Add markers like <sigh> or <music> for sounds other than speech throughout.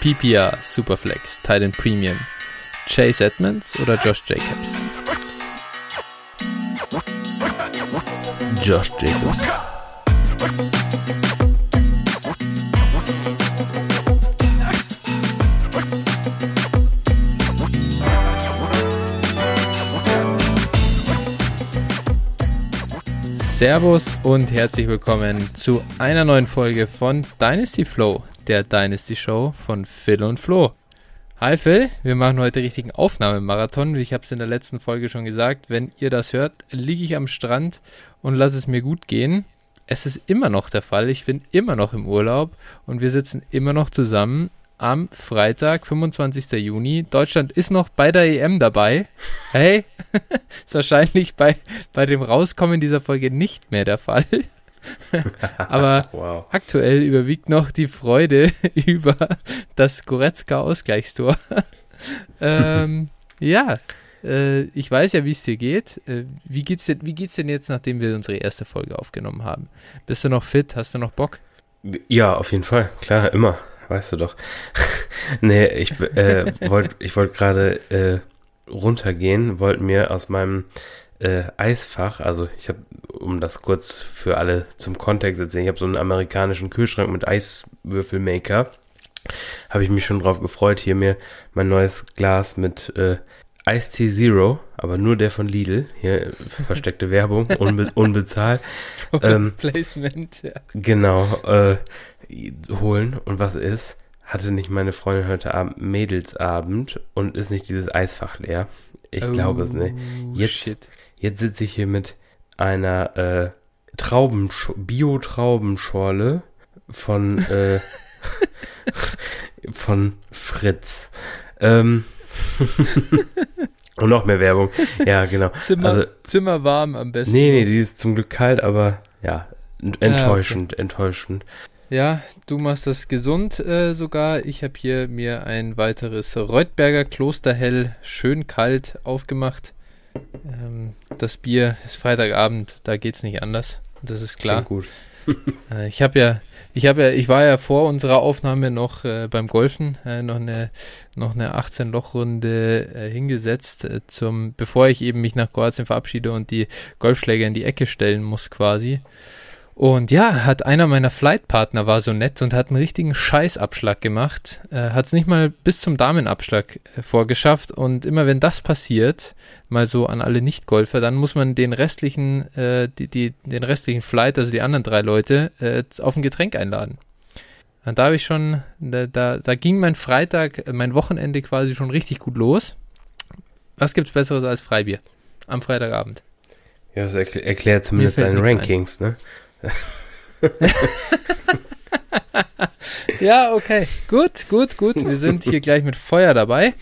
PPR, Superflex, Titan Premium, Chase Edmonds oder Josh Jacobs? Josh Jacobs. Servus und herzlich willkommen zu einer neuen Folge von Dynasty Flow, der Dynasty Show von Phil und Flo. Hi Phil, wir machen heute richtigen Aufnahmemarathon. Ich habe es in der letzten Folge schon gesagt. Wenn ihr das hört, liege ich am Strand und lasse es mir gut gehen. Es ist immer noch der Fall. Ich bin immer noch im Urlaub und wir sitzen immer noch zusammen am Freitag, 25. Juni. Deutschland ist noch bei der EM dabei. Hey, <laughs> ist wahrscheinlich bei, bei dem Rauskommen dieser Folge nicht mehr der Fall. <laughs> Aber wow. aktuell überwiegt noch die Freude <laughs> über das Goretzka Ausgleichstor. <laughs> ähm, ja, äh, ich weiß ja, wie es dir geht. Äh, wie geht's denn, wie geht's denn jetzt, nachdem wir unsere erste Folge aufgenommen haben? Bist du noch fit? Hast du noch Bock? Ja, auf jeden Fall. Klar, immer weißt du doch. nee, ich äh, wollte ich wollt gerade äh, runtergehen, wollte mir aus meinem äh, Eisfach, also ich habe, um das kurz für alle zum Kontext zu erzählen, ich habe so einen amerikanischen Kühlschrank mit Eiswürfelmaker. Habe ich mich schon drauf gefreut, hier mir mein neues Glas mit äh, Ice Tea Zero, aber nur der von Lidl. Hier <laughs> versteckte Werbung, unbe unbezahlt. <laughs> ähm, Placement, ja. Genau, äh, holen. Und was ist? Hatte nicht meine Freundin heute Abend Mädelsabend und ist nicht dieses Eisfach leer? Ich oh, glaube es nicht. Jetzt, jetzt sitze ich hier mit einer äh, Trauben Bio-Traubenschorle von äh, <laughs> von Fritz. Ähm, <laughs> und noch mehr Werbung. Ja, genau. Zimmer, also, Zimmer warm am besten. Nee, nee, die ist zum Glück kalt, aber ja, enttäuschend, ja, okay. enttäuschend. Ja, du machst das gesund äh, sogar. Ich habe hier mir ein weiteres Reutberger Klosterhell schön kalt aufgemacht. Ähm, das Bier ist Freitagabend, da geht's nicht anders. Das ist klar. gut. <laughs> äh, ich habe ja, ich habe ja, ich war ja vor unserer Aufnahme noch äh, beim Golfen äh, noch eine noch eine 18 Loch Runde äh, hingesetzt äh, zum, bevor ich eben mich nach Kroatien verabschiede und die Golfschläger in die Ecke stellen muss quasi. Und ja, hat einer meiner Flightpartner war so nett und hat einen richtigen Scheißabschlag gemacht. Äh, hat es nicht mal bis zum Damenabschlag äh, vorgeschafft. Und immer wenn das passiert, mal so an alle Nicht-Golfer, dann muss man den restlichen, äh, die, die, den restlichen Flight, also die anderen drei Leute, äh, auf ein Getränk einladen. Und da habe ich schon, da, da, da ging mein Freitag, mein Wochenende quasi schon richtig gut los. Was gibt's Besseres als Freibier am Freitagabend? Ja, das erkl erklärt zumindest deine Rankings, ein. ne? <laughs> ja, okay. Gut, gut, gut. Wir sind hier gleich mit Feuer dabei.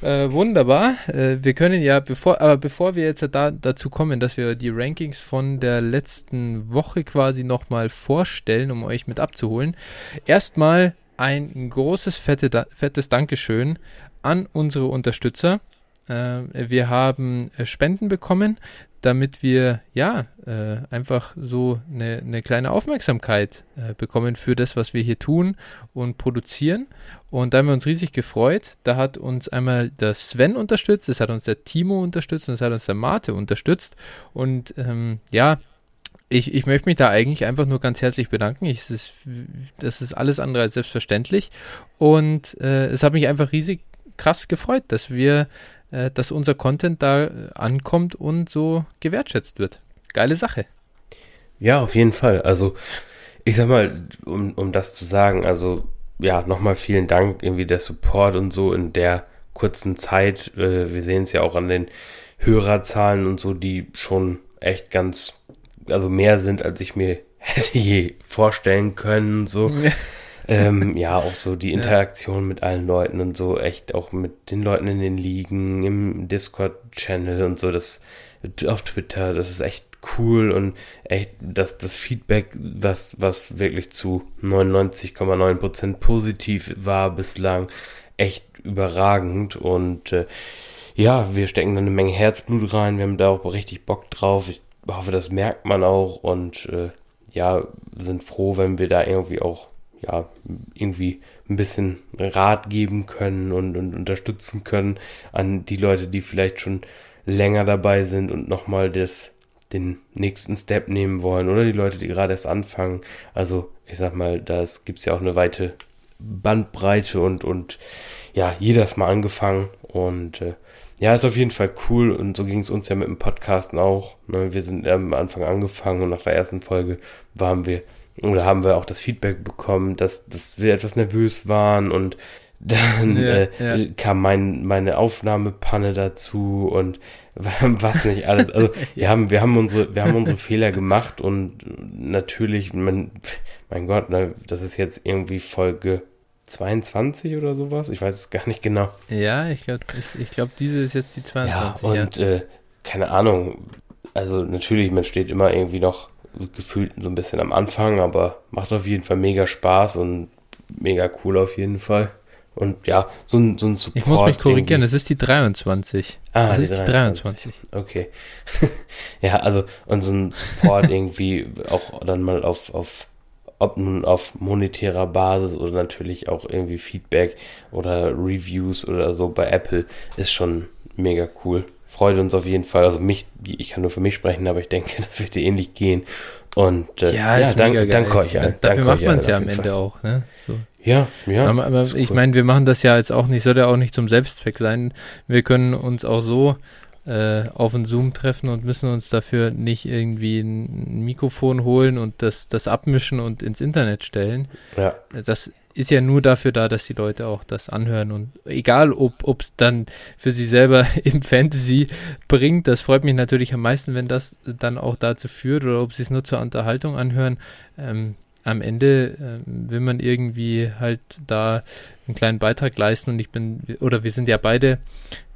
Äh, wunderbar. Äh, wir können ja, bevor, aber bevor wir jetzt da, dazu kommen, dass wir die Rankings von der letzten Woche quasi nochmal vorstellen, um euch mit abzuholen, erstmal ein großes, fette, fettes Dankeschön an unsere Unterstützer. Äh, wir haben äh, Spenden bekommen damit wir ja äh, einfach so eine, eine kleine Aufmerksamkeit äh, bekommen für das, was wir hier tun und produzieren. Und da haben wir uns riesig gefreut. Da hat uns einmal der Sven unterstützt, es hat uns der Timo unterstützt und es hat uns der Mate unterstützt. Und ähm, ja, ich, ich möchte mich da eigentlich einfach nur ganz herzlich bedanken. Ich, das, ist, das ist alles andere als selbstverständlich. Und äh, es hat mich einfach riesig krass gefreut, dass wir äh, dass unser Content da äh, ankommt und so gewertschätzt wird. Geile Sache. Ja, auf jeden Fall. Also, ich sag mal, um, um das zu sagen, also ja, nochmal vielen Dank, irgendwie der Support und so in der kurzen Zeit. Äh, wir sehen es ja auch an den Hörerzahlen und so, die schon echt ganz, also mehr sind, als ich mir <laughs> hätte je vorstellen können. So. Ja ähm, ja, auch so die <laughs> Interaktion ja. mit allen Leuten und so, echt auch mit den Leuten in den Ligen, im Discord-Channel und so, das auf Twitter, das ist echt cool und echt das, das Feedback, was, was wirklich zu 99,9% positiv war bislang, echt überragend und äh, ja, wir stecken da eine Menge Herzblut rein, wir haben da auch richtig Bock drauf. Ich hoffe, das merkt man auch und äh, ja, sind froh, wenn wir da irgendwie auch ja, irgendwie ein bisschen Rat geben können und, und unterstützen können an die Leute, die vielleicht schon länger dabei sind und nochmal das, den nächsten Step nehmen wollen oder die Leute, die gerade erst anfangen. Also ich sag mal, da gibt's ja auch eine weite Bandbreite und, und ja, jeder ist mal angefangen und äh, ja, ist auf jeden Fall cool und so ging es uns ja mit dem Podcasten auch. Ne? Wir sind am Anfang angefangen und nach der ersten Folge waren wir oder haben wir auch das Feedback bekommen, dass, dass wir etwas nervös waren und dann ja, äh, ja. kam mein, meine Aufnahmepanne dazu und <laughs> was nicht alles. Also <laughs> wir haben, wir haben unsere, wir haben unsere Fehler gemacht und natürlich, mein, mein Gott, ne, das ist jetzt irgendwie Folge 22 oder sowas. Ich weiß es gar nicht genau. Ja, ich glaube, ich, ich glaub, diese ist jetzt die 22. Ja, und ja. Äh, keine Ahnung. Also natürlich, man steht immer irgendwie noch gefühlt so ein bisschen am Anfang, aber macht auf jeden Fall mega Spaß und mega cool auf jeden Fall. Und ja, so ein, so ein Support. Ich muss mich korrigieren, es ist die 23. Ah, das ist die 23. 23. Okay. <laughs> ja, also, und so ein Support <laughs> irgendwie auch dann mal auf, auf, ob nun auf monetärer Basis oder natürlich auch irgendwie Feedback oder Reviews oder so bei Apple ist schon mega cool freut uns auf jeden Fall. Also mich, ich kann nur für mich sprechen, aber ich denke, <laughs> das wird dir ähnlich gehen. Und äh, ja, ja danke, danke euch allen. Dafür macht man es ja am Ende Fall. auch. Ne? So. Ja, ja. Aber, aber ich cool. meine, wir machen das ja jetzt auch nicht, soll ja auch nicht zum Selbstzweck sein. Wir können uns auch so äh, auf ein Zoom treffen und müssen uns dafür nicht irgendwie ein Mikrofon holen und das, das abmischen und ins Internet stellen. Ja. Das ist ja nur dafür da, dass die Leute auch das anhören und egal, ob es dann für sie selber <laughs> im Fantasy bringt, das freut mich natürlich am meisten, wenn das dann auch dazu führt oder ob sie es nur zur Unterhaltung anhören. Ähm, am Ende äh, will man irgendwie halt da einen kleinen Beitrag leisten und ich bin, oder wir sind ja beide,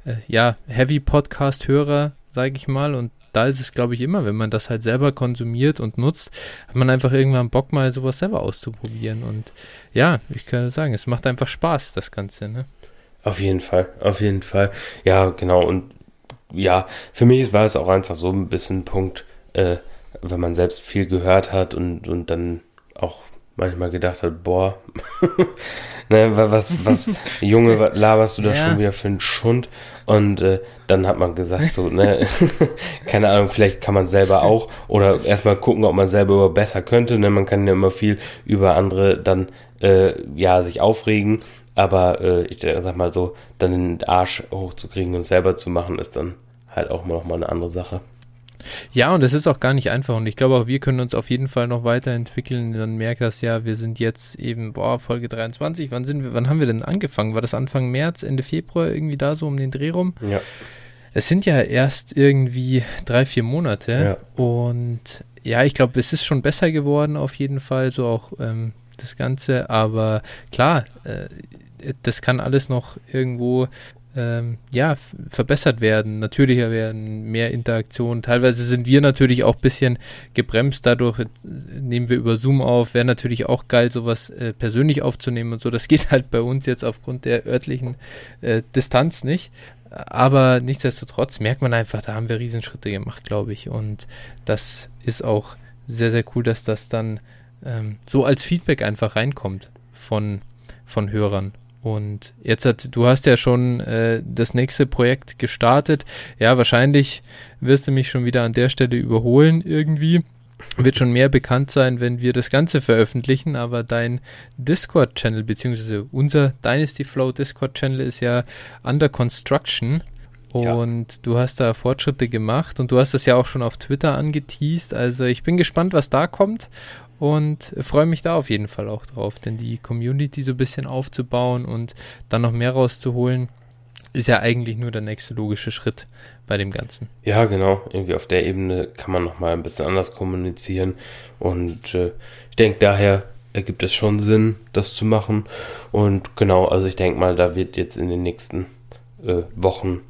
äh, ja, Heavy Podcast-Hörer, sage ich mal, und da ist es, glaube ich, immer, wenn man das halt selber konsumiert und nutzt, hat man einfach irgendwann Bock, mal sowas selber auszuprobieren. Und ja, ich kann sagen, es macht einfach Spaß, das Ganze, ne? Auf jeden Fall, auf jeden Fall. Ja, genau. Und ja, für mich war es auch einfach so ein bisschen ein Punkt, äh, wenn man selbst viel gehört hat und, und dann auch manchmal gedacht hat, boah, <laughs> ne, was, was, Junge, was laberst du da ja. schon wieder für einen Schund? Und äh, dann hat man gesagt, so, ne, <laughs> keine Ahnung, vielleicht kann man selber auch oder erstmal gucken, ob man selber besser könnte. Ne? Man kann ja immer viel über andere dann äh, ja sich aufregen, aber äh, ich sag mal so, dann den Arsch hochzukriegen und selber zu machen, ist dann halt auch noch mal eine andere Sache. Ja, und es ist auch gar nicht einfach. Und ich glaube auch, wir können uns auf jeden Fall noch weiterentwickeln. Dann merkt das ja, wir sind jetzt eben, boah, Folge 23. Wann sind wir, wann haben wir denn angefangen? War das Anfang März, Ende Februar irgendwie da so um den Dreh rum? Ja. Es sind ja erst irgendwie drei, vier Monate. Ja. Und ja, ich glaube, es ist schon besser geworden auf jeden Fall, so auch ähm, das Ganze. Aber klar, äh, das kann alles noch irgendwo ähm, ja, verbessert werden, natürlicher werden, mehr Interaktion. Teilweise sind wir natürlich auch ein bisschen gebremst, dadurch äh, nehmen wir über Zoom auf. Wäre natürlich auch geil, sowas äh, persönlich aufzunehmen und so. Das geht halt bei uns jetzt aufgrund der örtlichen äh, Distanz nicht. Aber nichtsdestotrotz merkt man einfach, da haben wir Riesenschritte gemacht, glaube ich. Und das ist auch sehr, sehr cool, dass das dann ähm, so als Feedback einfach reinkommt von, von Hörern. Und jetzt hat, du hast ja schon äh, das nächste Projekt gestartet. Ja, wahrscheinlich wirst du mich schon wieder an der Stelle überholen irgendwie. Wird schon mehr bekannt sein, wenn wir das Ganze veröffentlichen, aber dein Discord-Channel, beziehungsweise unser Dynasty Flow Discord-Channel ist ja under construction. Und ja. du hast da Fortschritte gemacht und du hast das ja auch schon auf Twitter angeteased. Also ich bin gespannt, was da kommt und freue mich da auf jeden Fall auch drauf, denn die Community so ein bisschen aufzubauen und dann noch mehr rauszuholen, ist ja eigentlich nur der nächste logische Schritt bei dem Ganzen. Ja, genau. Irgendwie auf der Ebene kann man nochmal ein bisschen anders kommunizieren und äh, ich denke daher ergibt es schon Sinn, das zu machen und genau, also ich denke mal, da wird jetzt in den nächsten äh, Wochen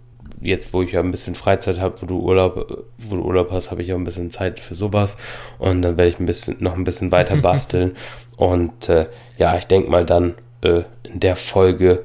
jetzt, wo ich ja ein bisschen Freizeit habe, wo du Urlaub, wo du Urlaub hast, habe ich auch ein bisschen Zeit für sowas. Und dann werde ich ein bisschen, noch ein bisschen weiter <laughs> basteln. und äh, ja, ich denke mal dann äh, in der Folge,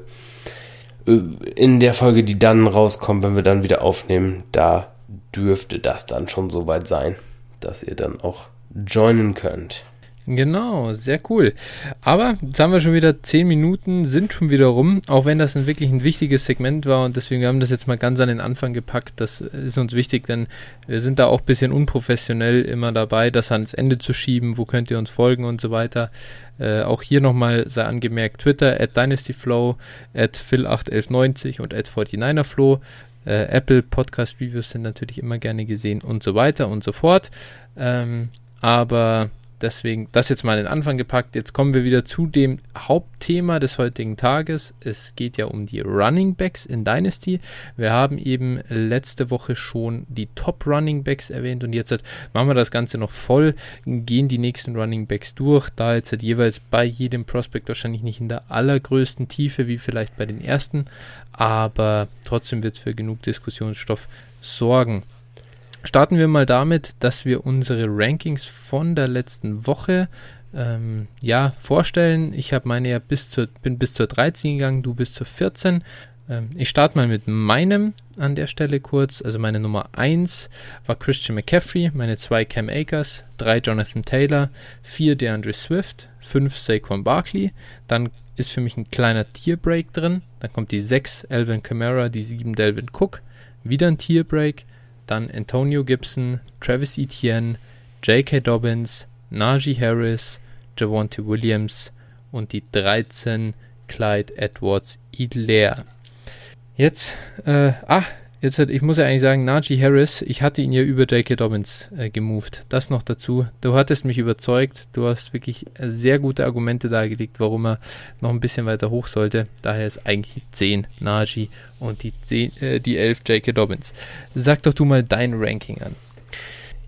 äh, in der Folge, die dann rauskommt, wenn wir dann wieder aufnehmen, da dürfte das dann schon soweit sein, dass ihr dann auch joinen könnt. Genau, sehr cool. Aber jetzt haben wir schon wieder zehn Minuten, sind schon wieder rum, auch wenn das ein wirklich ein wichtiges Segment war und deswegen haben wir das jetzt mal ganz an den Anfang gepackt. Das ist uns wichtig, denn wir sind da auch ein bisschen unprofessionell immer dabei, das ans Ende zu schieben. Wo könnt ihr uns folgen und so weiter. Äh, auch hier nochmal sei angemerkt: Twitter at DynastyFlow, at Phil81190 und at 49erFlow. Äh, Apple Podcast Reviews sind natürlich immer gerne gesehen und so weiter und so fort. Ähm, aber Deswegen das jetzt mal in den Anfang gepackt. Jetzt kommen wir wieder zu dem Hauptthema des heutigen Tages. Es geht ja um die Running Backs in Dynasty. Wir haben eben letzte Woche schon die Top Running Backs erwähnt und jetzt machen wir das Ganze noch voll, gehen die nächsten Running Backs durch, da jetzt halt jeweils bei jedem Prospect wahrscheinlich nicht in der allergrößten Tiefe wie vielleicht bei den ersten, aber trotzdem wird es für genug Diskussionsstoff sorgen. Starten wir mal damit, dass wir unsere Rankings von der letzten Woche ähm, ja, vorstellen. Ich habe meine ja bis zur, bin bis zur 13 gegangen, du bis zur 14. Ähm, ich starte mal mit meinem an der Stelle kurz. Also meine Nummer 1 war Christian McCaffrey, meine 2 Cam Akers, 3 Jonathan Taylor, 4 DeAndre Swift, 5 Saquon Barkley. Dann ist für mich ein kleiner Tierbreak drin. Dann kommt die 6 Alvin Kamara, die 7 Delvin Cook. Wieder ein Tierbreak dann Antonio Gibson, Travis Etienne, J.K. Dobbins, Najee Harris, Javonte Williams und die 13 Clyde Edwards Idler. Jetzt, äh, ah, Jetzt hat, ich muss ja eigentlich sagen, Najee Harris, ich hatte ihn ja über J.K. Dobbins äh, gemoved. Das noch dazu. Du hattest mich überzeugt. Du hast wirklich sehr gute Argumente dargelegt, warum er noch ein bisschen weiter hoch sollte. Daher ist eigentlich 10 Najee und die, 10, äh, die 11 J.K. Dobbins. Sag doch du mal dein Ranking an.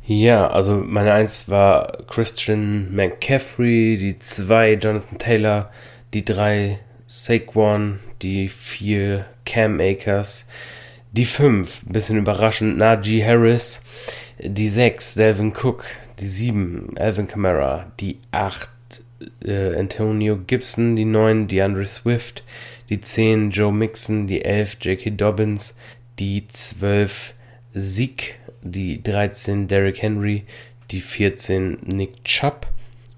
Ja, also meine 1 war Christian McCaffrey, die 2 Jonathan Taylor, die 3 Saquon, die 4 Cam Akers, die 5, bisschen überraschend, Najee Harris. Die 6, Delvin Cook. Die 7, Alvin Kamara. Die 8, äh, Antonio Gibson. Die 9, DeAndre Swift. Die 10, Joe Mixon. Die 11, J.K. Dobbins. Die 12, Zeke. Die 13, Derrick Henry. Die 14, Nick Chubb.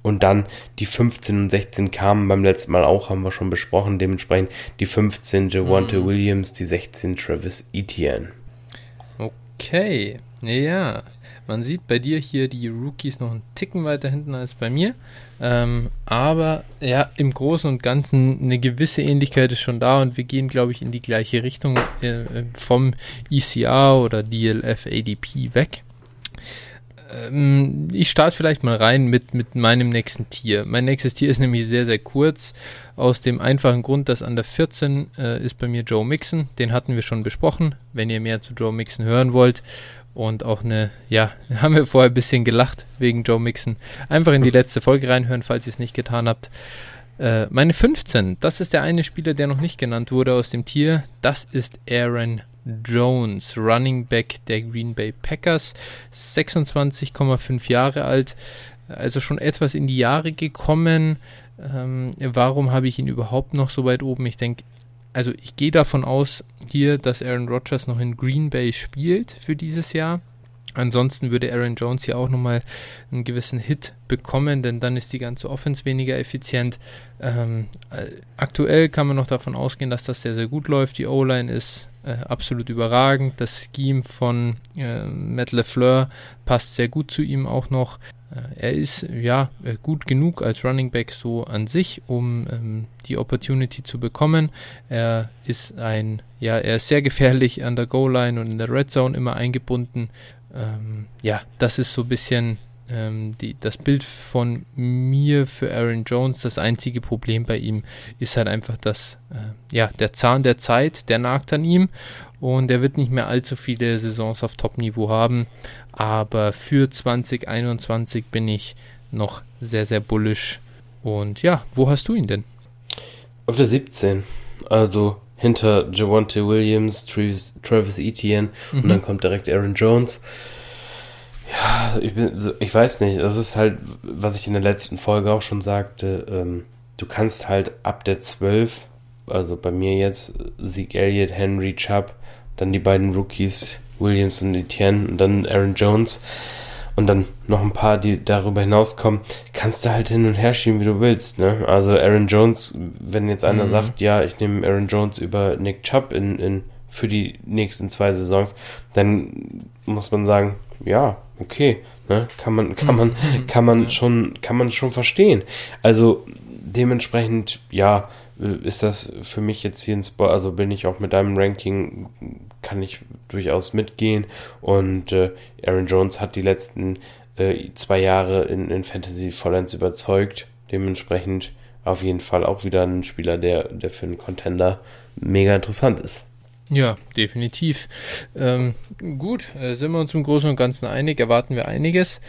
Und dann die 15 und 16 kamen beim letzten Mal auch, haben wir schon besprochen. Dementsprechend die 15 Javante mhm. Williams, die 16 Travis Etienne. Okay, ja. Man sieht bei dir hier die Rookies noch einen Ticken weiter hinten als bei mir. Ähm, aber ja, im Großen und Ganzen eine gewisse Ähnlichkeit ist schon da und wir gehen, glaube ich, in die gleiche Richtung äh, vom ECR oder DLF ADP weg ähm, ich starte vielleicht mal rein mit, mit meinem nächsten Tier. Mein nächstes Tier ist nämlich sehr, sehr kurz. Aus dem einfachen Grund, dass an der 14 äh, ist bei mir Joe Mixon. Den hatten wir schon besprochen. Wenn ihr mehr zu Joe Mixon hören wollt. Und auch eine, ja, <laughs> haben wir vorher ein bisschen gelacht wegen Joe Mixon. Einfach in die <laughs> letzte Folge reinhören, falls ihr es nicht getan habt. Äh, meine 15, das ist der eine Spieler, der noch nicht genannt wurde aus dem Tier. Das ist Aaron Jones, Running Back der Green Bay Packers, 26,5 Jahre alt, also schon etwas in die Jahre gekommen. Ähm, warum habe ich ihn überhaupt noch so weit oben? Ich denke, also ich gehe davon aus hier, dass Aaron Rodgers noch in Green Bay spielt für dieses Jahr. Ansonsten würde Aaron Jones hier auch nochmal einen gewissen Hit bekommen, denn dann ist die ganze Offense weniger effizient. Ähm, äh, aktuell kann man noch davon ausgehen, dass das sehr, sehr gut läuft. Die O-Line ist äh, absolut überragend. Das Scheme von äh, Matt LeFleur passt sehr gut zu ihm auch noch. Äh, er ist ja äh, gut genug als Running Back so an sich, um ähm, die Opportunity zu bekommen. Er ist ein, ja, er ist sehr gefährlich an der Goal-Line und in der Red Zone immer eingebunden. Ähm, ja, das ist so ein bisschen ähm, die, das Bild von mir für Aaron Jones, das einzige Problem bei ihm ist halt einfach, dass äh, ja, der Zahn der Zeit, der nagt an ihm und er wird nicht mehr allzu viele Saisons auf Top-Niveau haben. Aber für 2021 bin ich noch sehr, sehr bullish. Und ja, wo hast du ihn denn? Auf der 17. Also hinter Javante Williams, Travis, Travis Etienne mhm. und dann kommt direkt Aaron Jones. Ja, ich, bin, ich weiß nicht. Das ist halt, was ich in der letzten Folge auch schon sagte. Ähm, du kannst halt ab der 12, also bei mir jetzt, Sieg Elliott, Henry, Chubb, dann die beiden Rookies, Williams und Etienne und dann Aaron Jones. und dann noch ein paar, die darüber hinauskommen, kannst du halt hin und her schieben, wie du willst. Ne? Also Aaron Jones, wenn jetzt einer mhm. sagt, ja, ich nehme Aaron Jones über Nick Chubb in, in, für die nächsten zwei Saisons, dann muss man sagen, ja, okay, ne? kann man, kann man, <laughs> kann man schon, kann man schon verstehen. Also dementsprechend, ja, ist das für mich jetzt hier ein Spot, also bin ich auch mit deinem Ranking, kann ich durchaus mitgehen. Und äh, Aaron Jones hat die letzten äh, zwei Jahre in, in Fantasy vollends überzeugt. Dementsprechend auf jeden Fall auch wieder ein Spieler, der, der für einen Contender mega interessant ist. Ja, definitiv. Ähm, gut, äh, sind wir uns im Großen und Ganzen einig, erwarten wir einiges.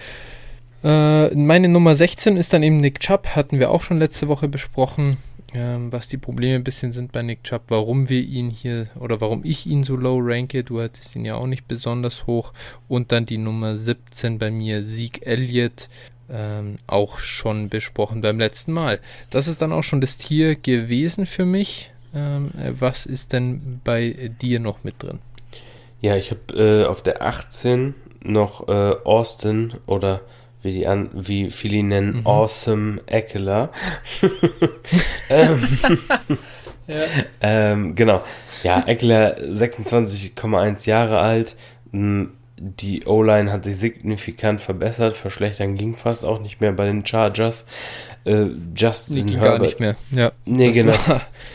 Äh, meine Nummer 16 ist dann eben Nick Chubb, hatten wir auch schon letzte Woche besprochen ähm, was die Probleme ein bisschen sind bei Nick Chubb, warum wir ihn hier oder warum ich ihn so low ranke. Du hattest ihn ja auch nicht besonders hoch. Und dann die Nummer 17 bei mir, Sieg Elliott. Ähm, auch schon besprochen beim letzten Mal. Das ist dann auch schon das Tier gewesen für mich. Ähm, äh, was ist denn bei dir noch mit drin? Ja, ich habe äh, auf der 18 noch äh, Austin oder wie, die an, wie viele ihn nennen, mhm. Awesome Eckler. <laughs> <laughs> ähm, ja. ähm, genau. Ja, Eckler 26,1 Jahre alt. Die O-Line hat sich signifikant verbessert. Verschlechtern ging fast auch nicht mehr bei den Chargers. Äh, Justin nee, Herbert. gar nicht mehr. Ja, nee, genau.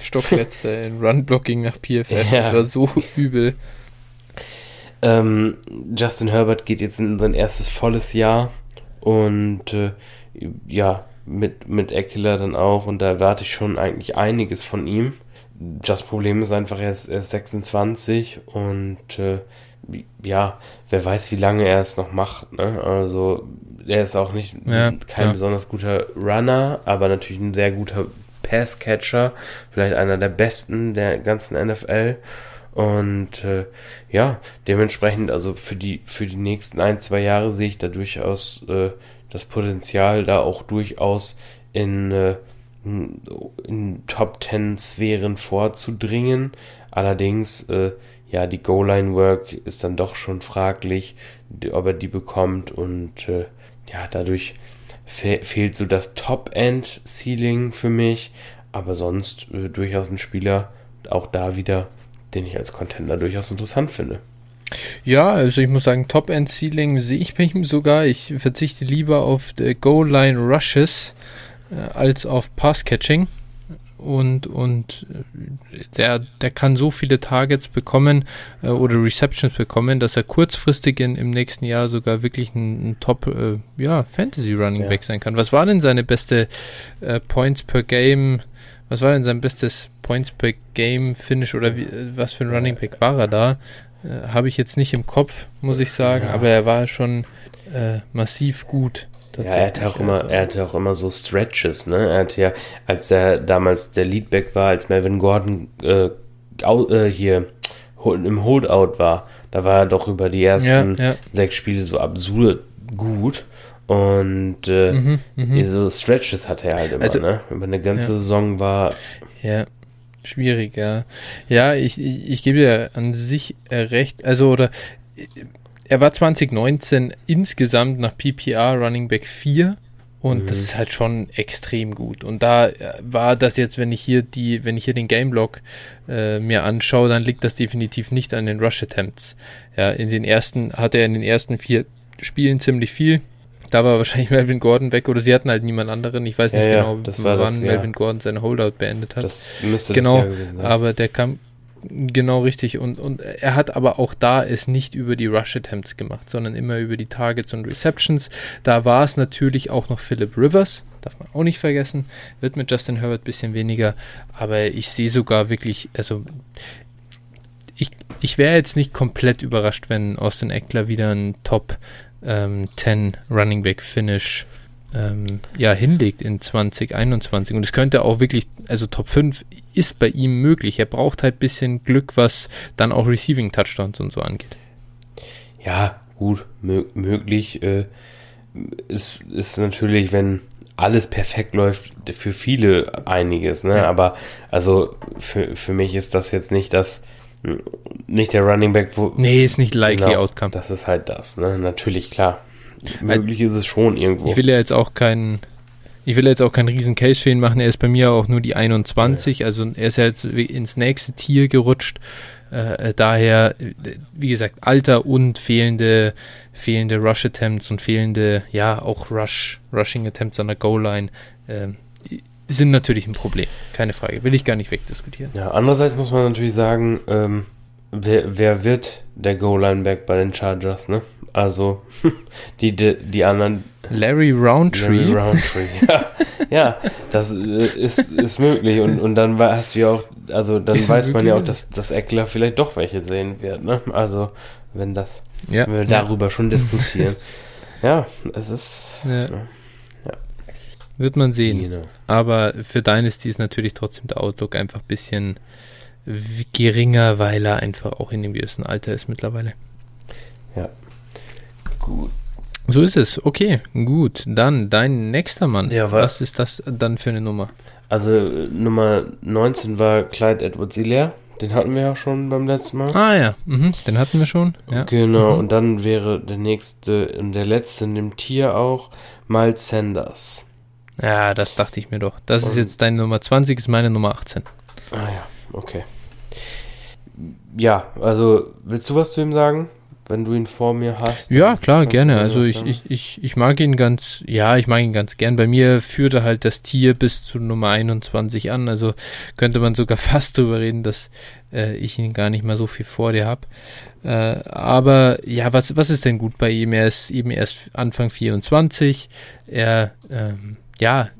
Stockletzter in Run-Blocking nach PFF. Ja. Das war so übel. Ähm, Justin Herbert geht jetzt in sein erstes volles Jahr. Und äh, ja, mit, mit Eckler dann auch. Und da erwarte ich schon eigentlich einiges von ihm. Das Problem ist einfach, er ist, er ist 26 und äh, ja, wer weiß, wie lange er es noch macht. Ne? Also, er ist auch nicht ja, kein ja. besonders guter Runner, aber natürlich ein sehr guter Passcatcher. Vielleicht einer der besten der ganzen NFL. Und äh, ja, dementsprechend, also für die, für die nächsten ein, zwei Jahre sehe ich da durchaus äh, das Potenzial, da auch durchaus in, äh, in Top 10 Sphären vorzudringen. Allerdings, äh, ja, die Goal-Line-Work ist dann doch schon fraglich, ob er die bekommt und äh, ja, dadurch fe fehlt so das Top-End-Ceiling für mich, aber sonst äh, durchaus ein Spieler, auch da wieder den ich als Contender durchaus interessant finde. Ja, also ich muss sagen, Top-End-Ceiling sehe ich bei ihm sogar. Ich verzichte lieber auf Goal-Line-Rushes äh, als auf Pass-Catching. Und, und äh, der, der kann so viele Targets bekommen äh, oder Receptions bekommen, dass er kurzfristig in, im nächsten Jahr sogar wirklich ein, ein Top äh, ja, Fantasy Running ja. Back sein kann. Was war denn seine beste äh, Points per Game? Was war denn sein bestes Points per Game Finish oder wie, was für ein Running Back war er da? Äh, Habe ich jetzt nicht im Kopf, muss ich sagen, ja. aber er war schon äh, massiv gut. Ja, er hatte auch immer, also. er hatte auch immer so Stretches, ne? Er hatte ja, als er damals der Leadback war, als Melvin Gordon äh, äh, hier im Holdout war, da war er doch über die ersten ja, ja. sechs Spiele so absurd gut. Und äh, mhm, mh. so Stretches hatte er halt immer, also, ne? Über eine ganze ja. Saison war. Ja, schwierig, ja. Ja, ich, ich, ich gebe dir an sich recht. Also, oder er war 2019 insgesamt nach PPR Running Back 4 und mhm. das ist halt schon extrem gut. Und da war das jetzt, wenn ich hier die, wenn ich hier den Gameblog äh, mir anschaue, dann liegt das definitiv nicht an den Rush Attempts. Ja, in den ersten hatte er in den ersten vier Spielen ziemlich viel. Da war wahrscheinlich <laughs> Melvin Gordon weg oder sie hatten halt niemand anderen. Ich weiß nicht ja, genau, ja, wann das, Melvin Gordon seine Holdout beendet hat. Das müsste genau, das aber der kam genau richtig und, und er hat aber auch da es nicht über die Rush Attempts gemacht, sondern immer über die Targets und Receptions. Da war es natürlich auch noch Philip Rivers, darf man auch nicht vergessen. Wird mit Justin Herbert ein bisschen weniger, aber ich sehe sogar wirklich, also ich, ich wäre jetzt nicht komplett überrascht, wenn Austin Eckler wieder ein Top ähm, 10 Running Back Finish ähm, ja, hinlegt in 2021. Und es könnte auch wirklich, also Top 5 ist bei ihm möglich. Er braucht halt ein bisschen Glück, was dann auch Receiving Touchdowns und so angeht. Ja, gut, möglich äh, ist, ist natürlich, wenn alles perfekt läuft, für viele einiges, ne? Ja. Aber also für, für mich ist das jetzt nicht das nicht der Running Back, wo. Nee, ist nicht likely genau, Outcome. Das ist halt das, ne? Natürlich, klar. möglich ist es schon irgendwo. Ich will ja jetzt auch keinen ich will jetzt auch keinen riesen Case für ihn machen. Er ist bei mir auch nur die 21. Ja. Also er ist ja jetzt ins nächste Tier gerutscht. Äh, daher, wie gesagt, Alter und fehlende, fehlende Rush Attempts und fehlende, ja, auch Rush, Rushing Attempts an der Goal Line äh, sind natürlich ein Problem. Keine Frage. Will ich gar nicht wegdiskutieren. Ja, andererseits muss man natürlich sagen, ähm, wer, wer wird der Goal Line Back bei den Chargers, ne? Also, <laughs> die, die, die anderen. Larry Roundtree. Larry Roundtree, ja. <laughs> ja, das äh, ist, ist möglich. Und, und dann hast du ja auch, also dann <laughs> weiß man ja auch, dass, dass Eckler vielleicht doch welche sehen wird, ne? Also, wenn das, ja. wenn wir darüber ja. schon diskutieren. ja, es ist. Ja. ja. Wird man sehen. Genau. Aber für Dynasty ist natürlich trotzdem der Outlook einfach ein bisschen geringer, weil er einfach auch in dem gewissen Alter ist mittlerweile. Ja. Gut. So ist es. Okay, gut. Dann dein nächster Mann. Ja, was ist das dann für eine Nummer? Also Nummer 19 war Clyde Edwards Hilaire. Den hatten wir ja schon beim letzten Mal. Ah ja, mhm. den hatten wir schon. Ja. Genau, mhm. und dann wäre der nächste und der letzte in dem Tier auch Miles Sanders. Ja, das dachte ich mir doch. Das und ist jetzt deine Nummer 20, ist meine Nummer 18. Ah ja, okay. Ja, also willst du was zu ihm sagen? Wenn du ihn vor mir hast. Ja, klar, gerne. Also ich, ich, ich, ich mag ihn ganz, ja, ich mag ihn ganz gern. Bei mir führte halt das Tier bis zu Nummer 21 an. Also könnte man sogar <laughs> fast drüber reden, dass äh, ich ihn gar nicht mal so viel vor dir habe. Äh, aber ja, was, was ist denn gut bei ihm? Er ist eben erst Anfang 24. Er, ähm, ja,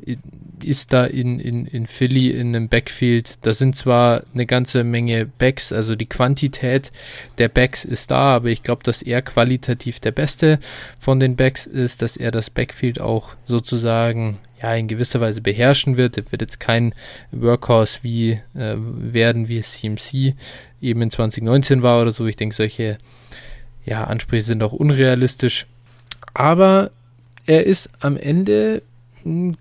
ist da in, in, in Philly in einem Backfield. Da sind zwar eine ganze Menge Backs, also die Quantität der Backs ist da, aber ich glaube, dass er qualitativ der Beste von den Backs ist, dass er das Backfield auch sozusagen ja in gewisser Weise beherrschen wird. Er wird jetzt kein Workhorse wie äh, werden, wie es CMC eben in 2019 war oder so. Ich denke, solche ja, Ansprüche sind auch unrealistisch. Aber er ist am Ende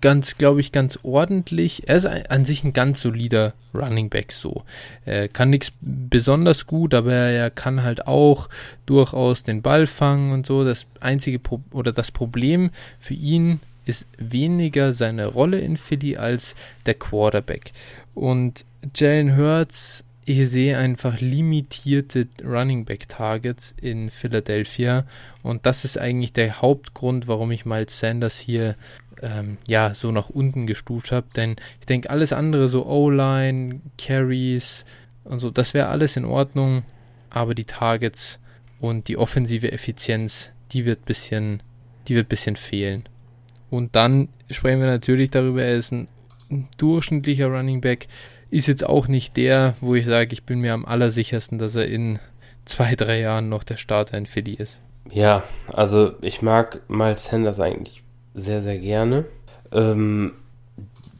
ganz, glaube ich, ganz ordentlich. Er ist an sich ein ganz solider Running Back so. Er kann nichts besonders gut, aber er kann halt auch durchaus den Ball fangen und so. Das einzige Pro oder das Problem für ihn ist weniger seine Rolle in Philly als der Quarterback. Und Jalen Hurts ich sehe einfach limitierte Running Back Targets in Philadelphia und das ist eigentlich der Hauptgrund, warum ich Miles Sanders hier ähm, ja so nach unten gestuft habe, denn ich denke alles andere so O-Line, Carries und so, das wäre alles in Ordnung, aber die Targets und die offensive Effizienz, die wird bisschen, die wird bisschen fehlen. Und dann sprechen wir natürlich darüber, er ist ein durchschnittlicher Running Back ist jetzt auch nicht der, wo ich sage, ich bin mir am allersichersten, dass er in zwei, drei Jahren noch der Starter in Philly ist. Ja, also ich mag Miles Sanders eigentlich sehr, sehr gerne. Ähm,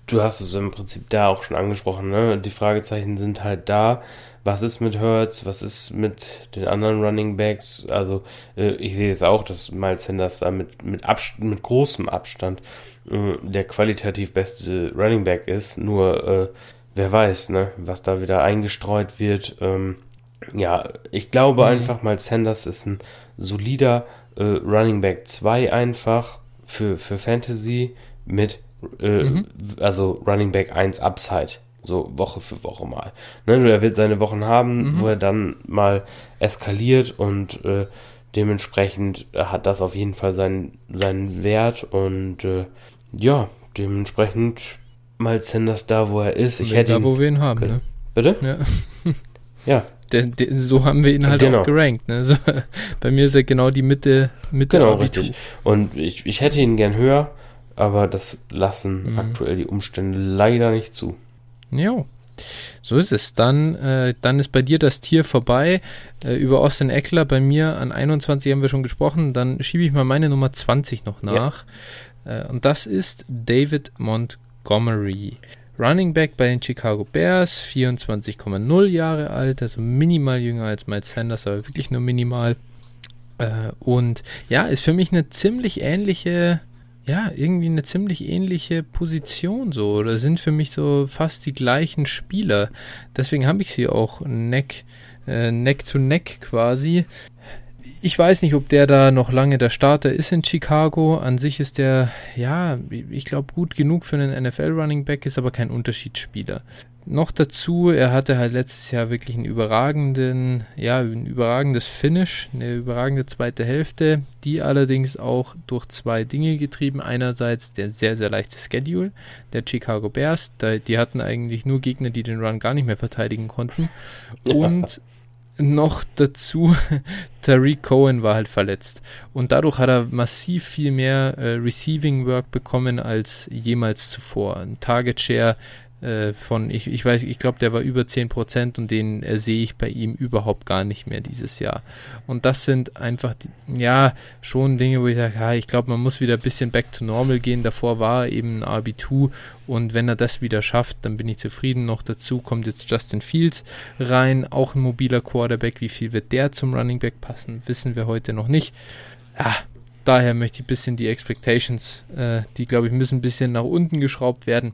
du hast es im Prinzip da auch schon angesprochen, ne? Die Fragezeichen sind halt da. Was ist mit Hurts? Was ist mit den anderen Running Backs? Also, äh, ich sehe jetzt auch, dass Miles Sanders da mit, mit, Abst mit großem Abstand äh, der qualitativ beste Running Back ist. Nur, äh, wer weiß, ne, was da wieder eingestreut wird. Ähm, ja, ich glaube mhm. einfach mal, Sanders ist ein solider äh, Running Back 2 einfach für, für Fantasy mit, äh, mhm. also Running Back 1 Upside. So Woche für Woche mal. Ne, er wird seine Wochen haben, mhm. wo er dann mal eskaliert und äh, dementsprechend hat das auf jeden Fall seinen, seinen Wert und äh, ja, dementsprechend mal Sanders da, wo er ist. Ich hätte da, ihn, wo wir ihn haben, ne? Bitte? Ja. ja. <laughs> Der, der, so haben wir ihn halt genau. auch gerankt. Ne? So, <laughs> bei mir ist er genau die Mitte, Mitte genau, richtig. Und ich, ich hätte ihn gern höher, aber das lassen mhm. aktuell die Umstände leider nicht zu. Jo. So ist es. Dann, äh, dann ist bei dir das Tier vorbei. Äh, über Austin Eckler bei mir an 21 haben wir schon gesprochen. Dann schiebe ich mal meine Nummer 20 noch nach. Ja. Äh, und das ist David Montgomery. Running Back bei den Chicago Bears, 24,0 Jahre alt, also minimal jünger als Miles Sanders, aber wirklich nur minimal. Äh, und ja, ist für mich eine ziemlich ähnliche, ja, irgendwie eine ziemlich ähnliche Position so. Oder sind für mich so fast die gleichen Spieler. Deswegen habe ich sie auch neck, äh, neck to neck quasi ich weiß nicht, ob der da noch lange der Starter ist in Chicago. An sich ist der, ja, ich glaube, gut genug für einen NFL-Running Back, ist aber kein Unterschiedsspieler. Noch dazu, er hatte halt letztes Jahr wirklich einen überragenden, ja, ein überragendes Finish, eine überragende zweite Hälfte, die allerdings auch durch zwei Dinge getrieben. Einerseits der sehr, sehr leichte Schedule der Chicago Bears, die hatten eigentlich nur Gegner, die den Run gar nicht mehr verteidigen konnten. Und noch dazu, <laughs> Tariq Cohen war halt verletzt. Und dadurch hat er massiv viel mehr äh, Receiving Work bekommen als jemals zuvor. Ein Target Share äh, von, ich, ich weiß, ich glaube, der war über 10% und den äh, sehe ich bei ihm überhaupt gar nicht mehr dieses Jahr. Und das sind einfach, die, ja, schon Dinge, wo ich sage, ja, ich glaube, man muss wieder ein bisschen back to normal gehen. Davor war er eben ein RB2 und wenn er das wieder schafft, dann bin ich zufrieden. Noch dazu kommt jetzt Justin Fields rein, auch ein mobiler Quarterback. Wie viel wird der zum Running Back passen, wissen wir heute noch nicht. Ja, daher möchte ich ein bisschen die Expectations, äh, die glaube ich müssen ein bisschen nach unten geschraubt werden.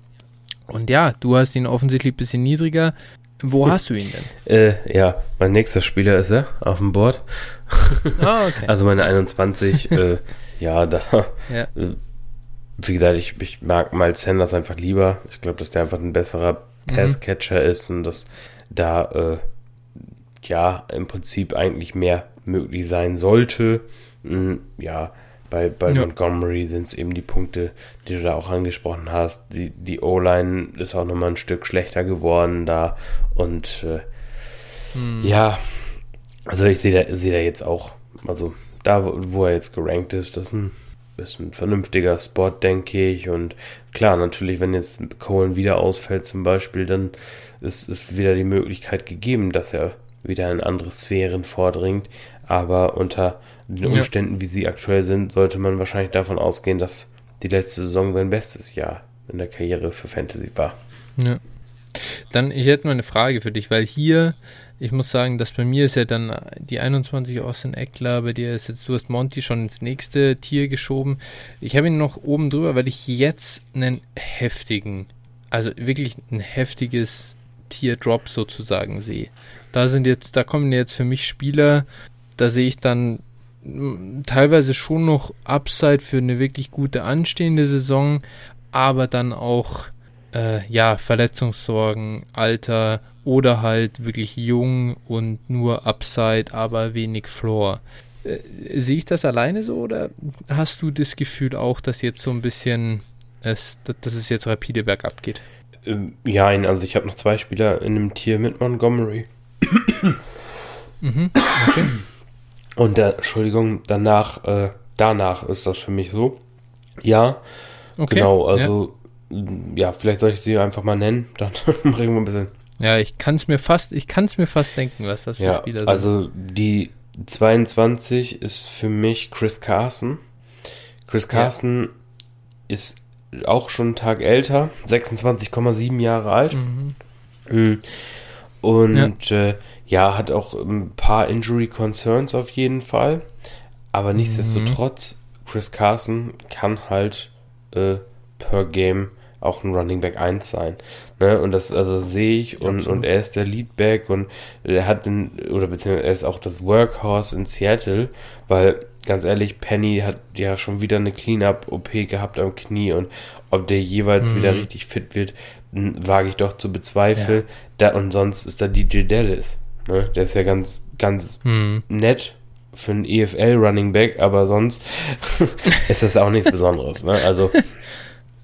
Und ja, du hast ihn offensichtlich ein bisschen niedriger. Wo hast du ihn denn? Äh, ja, mein nächster Spieler ist er auf dem Board. Ah, okay. <laughs> also meine 21, <laughs> äh, ja, da. Ja. Äh, wie gesagt, ich, ich mag Miles Sanders einfach lieber. Ich glaube, dass der einfach ein besserer mhm. Passcatcher mhm. ist und dass da, äh, ja, im Prinzip eigentlich mehr möglich sein sollte. Mhm, ja, bei, bei ja. Montgomery sind es eben die Punkte, die du da auch angesprochen hast. Die, die O-Line ist auch nochmal ein Stück schlechter geworden da. Und äh, hm. ja, also ich sehe da, seh da jetzt auch, also da, wo er jetzt gerankt ist, das ist ein, ist ein vernünftiger Spot, denke ich. Und klar, natürlich, wenn jetzt Cohen wieder ausfällt zum Beispiel, dann ist, ist wieder die Möglichkeit gegeben, dass er wieder in andere Sphären vordringt. Aber unter den Umständen, ja. wie sie aktuell sind, sollte man wahrscheinlich davon ausgehen, dass die letzte Saison sein bestes Jahr in der Karriere für Fantasy war. Ja. Dann, ich hätte mal eine Frage für dich, weil hier, ich muss sagen, dass bei mir ist ja dann die 21 Austin Eckler, bei dir ist jetzt, du hast Monty schon ins nächste Tier geschoben. Ich habe ihn noch oben drüber, weil ich jetzt einen heftigen, also wirklich ein heftiges Tier-Drop sozusagen sehe. Da sind jetzt, da kommen jetzt für mich Spieler, da sehe ich dann teilweise schon noch Upside für eine wirklich gute anstehende Saison, aber dann auch äh, ja Verletzungssorgen, Alter oder halt wirklich jung und nur Upside, aber wenig Floor. Äh, sehe ich das alleine so oder hast du das Gefühl auch, dass jetzt so ein bisschen es, dass es jetzt rapide bergab geht? Ähm, ja, also ich habe noch zwei Spieler in einem Tier mit Montgomery. mhm, okay. Und der, Entschuldigung, danach, äh, danach ist das für mich so. Ja, okay, genau, also ja. ja. vielleicht soll ich sie einfach mal nennen, <laughs> dann bringen wir ein bisschen. Ja, ich kann es mir fast, ich kann es mir fast denken, was das für ja, Spieler sind. Also die 22 ist für mich Chris Carson. Chris Carson ja. ist auch schon einen Tag älter, 26,7 Jahre alt. Mhm. mhm. Und ja. Äh, ja, hat auch ein paar Injury Concerns auf jeden Fall. Aber mhm. nichtsdestotrotz, Chris Carson kann halt äh, per Game auch ein Running Back 1 sein. Ne? Und das also sehe ich und, und er ist der Leadback und er hat den, oder beziehungsweise er ist auch das Workhorse in Seattle, weil ganz ehrlich, Penny hat ja schon wieder eine Cleanup-OP gehabt am Knie und ob der jeweils mhm. wieder richtig fit wird, wage ich doch zu bezweifeln. Ja. Da, und sonst ist da DJ Dallas. Ne? Der ist ja ganz, ganz hm. nett für einen EFL Running Back, aber sonst <laughs> ist das auch nichts Besonderes. Ne? Also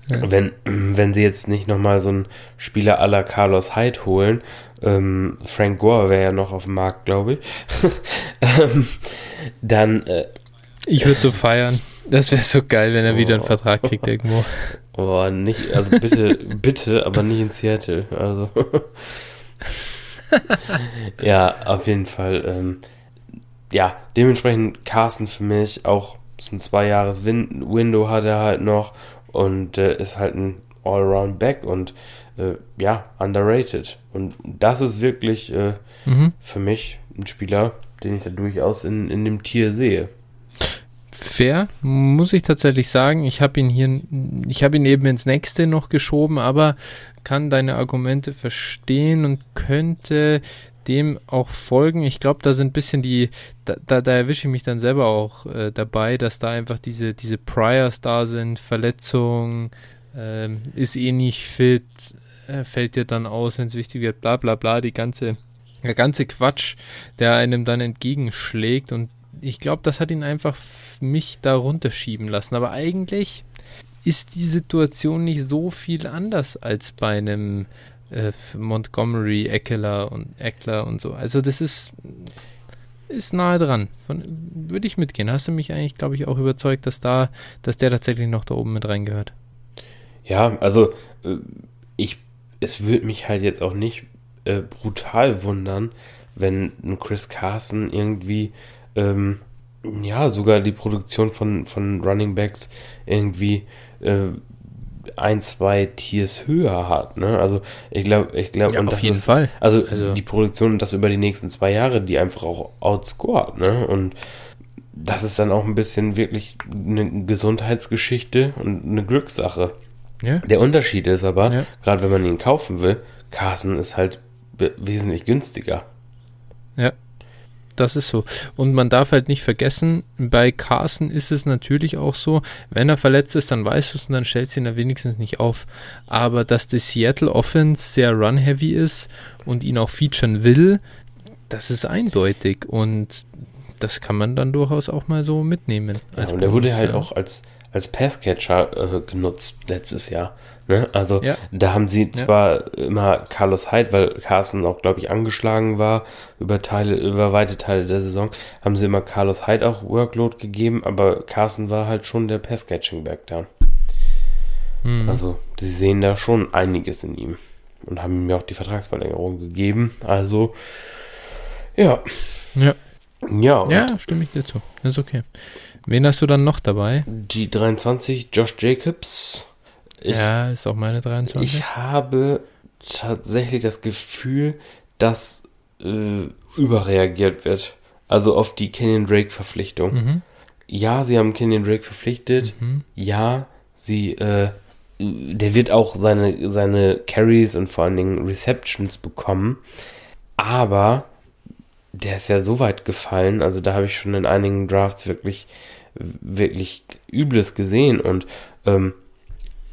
ja. wenn, wenn sie jetzt nicht nochmal so einen Spieler à la Carlos Hyde holen, ähm, Frank Gore wäre ja noch auf dem Markt, glaube ich, <laughs> ähm, dann äh, ich würde so feiern. Das wäre so geil, wenn er oh. wieder einen Vertrag kriegt irgendwo. <laughs> Oh, nicht, also bitte, bitte, aber nicht in Seattle. Also ja, auf jeden Fall. Ähm, ja, dementsprechend Carsten für mich auch so ein zwei Jahres Win Window hat er halt noch und äh, ist halt ein Allround Back und äh, ja, underrated. Und das ist wirklich äh, mhm. für mich ein Spieler, den ich da durchaus in, in dem Tier sehe. Fair, muss ich tatsächlich sagen. Ich habe ihn hier, ich habe ihn eben ins nächste noch geschoben, aber kann deine Argumente verstehen und könnte dem auch folgen. Ich glaube, da sind ein bisschen die, da, da, da erwische ich mich dann selber auch äh, dabei, dass da einfach diese, diese Priors da sind, Verletzungen, ähm, ist eh nicht fit, äh, fällt dir dann aus, wenn es wichtig wird, bla bla bla, die ganze, der ganze Quatsch, der einem dann entgegenschlägt und ich glaube, das hat ihn einfach mich da runterschieben lassen. Aber eigentlich ist die Situation nicht so viel anders als bei einem äh, Montgomery, Eckler und Eckler und so. Also das ist ist nahe dran. Würde ich mitgehen. Hast du mich eigentlich, glaube ich, auch überzeugt, dass da, dass der tatsächlich noch da oben mit reingehört? Ja, also äh, ich, es würde mich halt jetzt auch nicht äh, brutal wundern, wenn ein Chris Carson irgendwie ähm, ja sogar die Produktion von von Running Backs irgendwie äh, ein, zwei Tiers höher hat. Ne? Also ich glaube, ich glaube, ja, auf jeden ist, Fall. Also, also, die Produktion das über die nächsten zwei Jahre, die einfach auch outscored. Ne? Und das ist dann auch ein bisschen wirklich eine Gesundheitsgeschichte und eine Glückssache. Ja. Der Unterschied ist aber, ja. gerade wenn man ihn kaufen will, Carson ist halt wesentlich günstiger. Ja, das ist so. Und man darf halt nicht vergessen, bei Carson ist es natürlich auch so, wenn er verletzt ist, dann weißt du es und dann stellst du ihn da wenigstens nicht auf. Aber dass die Seattle Offense sehr run-heavy ist und ihn auch featuren will, das ist eindeutig und das kann man dann durchaus auch mal so mitnehmen. Ja, und er wurde halt auch als, als Passcatcher äh, genutzt letztes Jahr. Ne? Also ja. da haben sie zwar ja. immer Carlos Hyde, weil Carson auch, glaube ich, angeschlagen war über Teile, über weite Teile der Saison, haben sie immer Carlos Hyde auch Workload gegeben, aber Carson war halt schon der Pass-Catching-Back da. Mhm. Also sie sehen da schon einiges in ihm und haben ihm ja auch die Vertragsverlängerung gegeben. Also ja. Ja. Ja, ja, stimme ich dir zu. ist okay. Wen hast du dann noch dabei? Die 23, Josh Jacobs. Ich, ja, ist auch meine 23. Ich habe tatsächlich das Gefühl, dass äh, überreagiert wird. Also auf die Kenyon Drake Verpflichtung. Mhm. Ja, sie haben Kenyon Drake verpflichtet. Mhm. Ja, sie, äh, der wird auch seine, seine Carries und vor allen Dingen Receptions bekommen. Aber der ist ja so weit gefallen. Also da habe ich schon in einigen Drafts wirklich, wirklich Übles gesehen. Und ähm,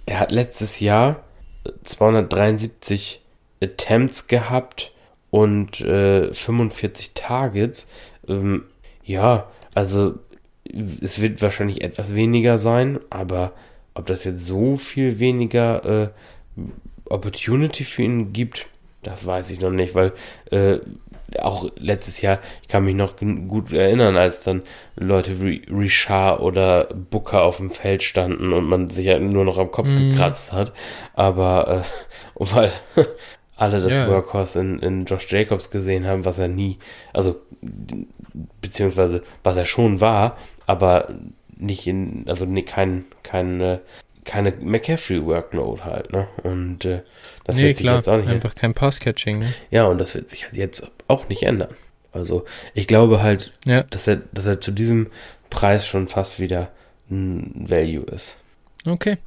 er hat letztes Jahr 273 Attempts gehabt und äh, 45 Targets. Ähm, ja, also es wird wahrscheinlich etwas weniger sein, aber ob das jetzt so viel weniger äh, Opportunity für ihn gibt, das weiß ich noch nicht, weil äh, auch letztes Jahr, ich kann mich noch gut erinnern, als dann Leute wie Richard oder Booker auf dem Feld standen und man sich ja nur noch am Kopf mm. gekratzt hat. Aber äh, <laughs> weil <laughs> alle das ja. Workhorse in, in Josh Jacobs gesehen haben, was er nie, also beziehungsweise was er schon war, aber nicht in, also nee, kein, kein äh, keine McCaffrey-Workload halt, ne? Und äh, das nee, wird sich klar, jetzt auch nicht einfach kein Pass-Catching, ne? Ja, und das wird sich halt jetzt auch nicht ändern. Also ich glaube halt, ja. dass er, dass er zu diesem Preis schon fast wieder ein Value ist. Okay.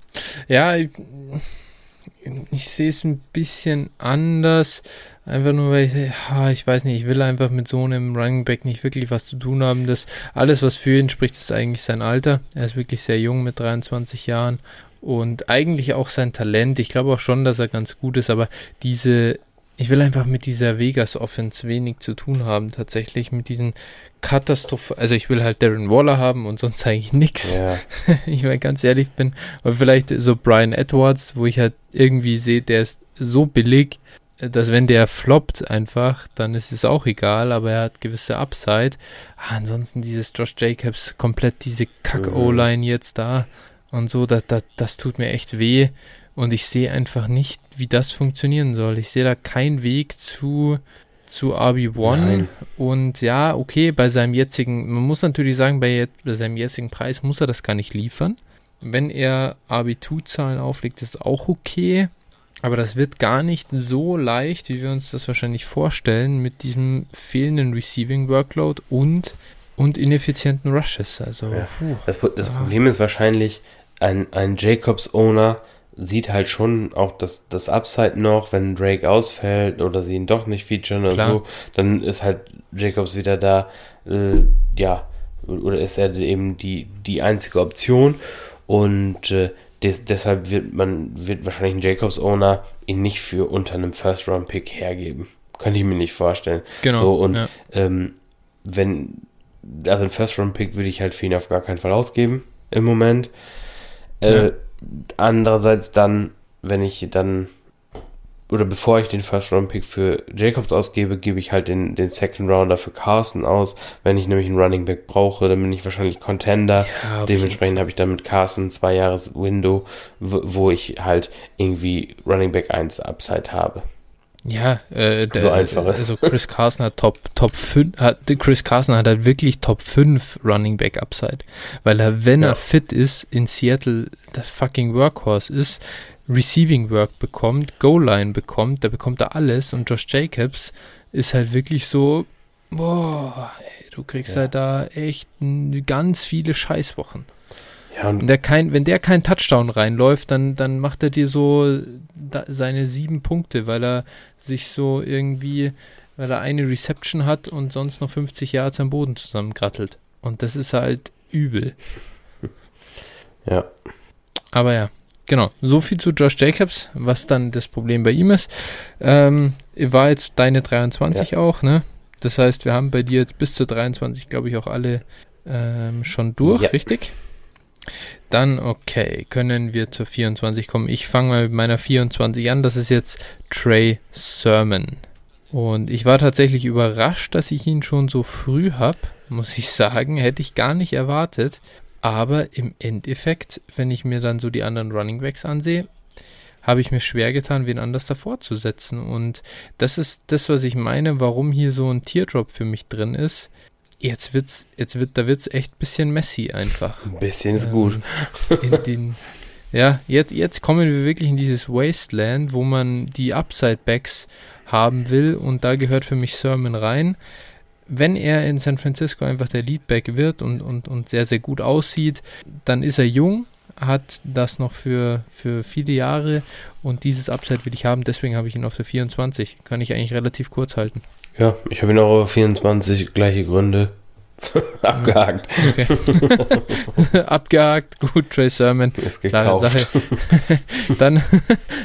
Ja, ich, ich sehe es ein bisschen anders. Einfach nur, weil ich, ja, ich weiß nicht, ich will einfach mit so einem Running Back nicht wirklich was zu tun haben. Das alles, was für ihn spricht, ist eigentlich sein Alter. Er ist wirklich sehr jung mit 23 Jahren und eigentlich auch sein Talent. Ich glaube auch schon, dass er ganz gut ist, aber diese, ich will einfach mit dieser Vegas Offense wenig zu tun haben, tatsächlich mit diesen Katastrophe. Also ich will halt Darren Waller haben und sonst eigentlich nichts. Ja. <laughs> Ich mal ganz ehrlich bin. Aber vielleicht so Brian Edwards, wo ich halt irgendwie sehe, der ist so billig, dass wenn der floppt einfach, dann ist es auch egal, aber er hat gewisse Upside. Ah, ansonsten dieses Josh Jacobs, komplett diese Kack-O-Line mhm. jetzt da und so, das, das, das tut mir echt weh und ich sehe einfach nicht, wie das funktionieren soll. Ich sehe da keinen Weg zu, zu RB1 und ja, okay, bei seinem jetzigen, man muss natürlich sagen, bei, bei seinem jetzigen Preis muss er das gar nicht liefern. Wenn er RB2-Zahlen auflegt, ist auch okay. Aber das wird gar nicht so leicht, wie wir uns das wahrscheinlich vorstellen, mit diesem fehlenden Receiving Workload und, und ineffizienten Rushes. Also, ja. das, das, Problem ist wahrscheinlich, ein, ein Jacobs-Owner sieht halt schon auch das, das Upside noch, wenn Drake ausfällt oder sie ihn doch nicht featuren oder so, dann ist halt Jacobs wieder da, äh, ja, oder ist er eben die, die einzige Option und äh, des, deshalb wird man, wird wahrscheinlich ein Jacobs-Owner ihn nicht für unter einem First-Round-Pick hergeben. Könnte ich mir nicht vorstellen. Genau. So, und ja. ähm, wenn, also ein First-Round-Pick würde ich halt für ihn auf gar keinen Fall ausgeben im Moment. Äh, Ja. Andererseits dann, wenn ich dann, oder bevor ich den First-Round-Pick für Jacobs ausgebe, gebe ich halt den, den Second-Rounder für Carson aus. Wenn ich nämlich einen Running Back brauche, dann bin ich wahrscheinlich Contender. Ja, Dementsprechend habe ich dann mit Carson zwei Jahres Window, wo wo ich halt irgendwie Running Back 1 Upside habe. Ja, äh, der, So einfach ist. also Chris Carson hat Top Top 5 hat Chris Carson hat halt wirklich Top 5 Running Back Upside, weil er wenn Ja. er fit ist in Seattle das fucking Workhorse ist, Receiving Work bekommt, Goal Line bekommt, da bekommt er alles und Josh Jacobs ist halt wirklich so boah, ey, du kriegst Ja. halt da echt ganz viele Scheißwochen. Ja, und Wenn der kein, wenn der kein Touchdown reinläuft, dann, dann macht er dir so da, seine sieben Punkte, weil er sich so irgendwie, weil er eine Reception hat und sonst noch 50 Yards am Boden zusammengrattelt. Und das ist halt übel. <laughs> ja. Aber ja, genau. So viel zu Josh Jacobs, was dann das Problem bei ihm ist. Ähm, war jetzt deine 23 auch, ne? Das heißt, wir haben bei dir jetzt bis zur 23, glaube ich, auch alle ähm, schon durch, Ja. richtig? Dann, okay, können wir zur 24 kommen. Ich fange mal mit meiner 24 an. Das ist jetzt Trey Sermon. Und ich war tatsächlich überrascht, dass ich ihn schon so früh habe, muss ich sagen. Hätte ich gar nicht erwartet. Aber im Endeffekt, wenn ich mir dann so die anderen Running Backs ansehe, habe ich mir schwer getan, wen anders davor zu setzen. Und das ist das, was ich meine, warum hier so ein Teardrop für mich drin ist. Jetzt wird's, jetzt wird, da wird's echt ein bisschen messy einfach. Ein bisschen ist Ähm, gut. In den, ja, jetzt, jetzt kommen wir wirklich in dieses Wasteland, wo man die Upside-Backs haben will und da gehört für mich Sermon rein. Wenn er in San Francisco einfach der Leadback wird und, und, und sehr, sehr gut aussieht, dann ist er jung, hat das noch für, für viele Jahre und dieses Upside will ich haben, deswegen habe ich ihn auf der 24. Kann ich eigentlich relativ kurz halten. Ja, ich habe ihn auch auf 24, gleiche Gründe. <laughs> Abgehakt. <laughs> Abgehakt, gut, Trey Sermon. Ist gekauft. Sache. <laughs> Dann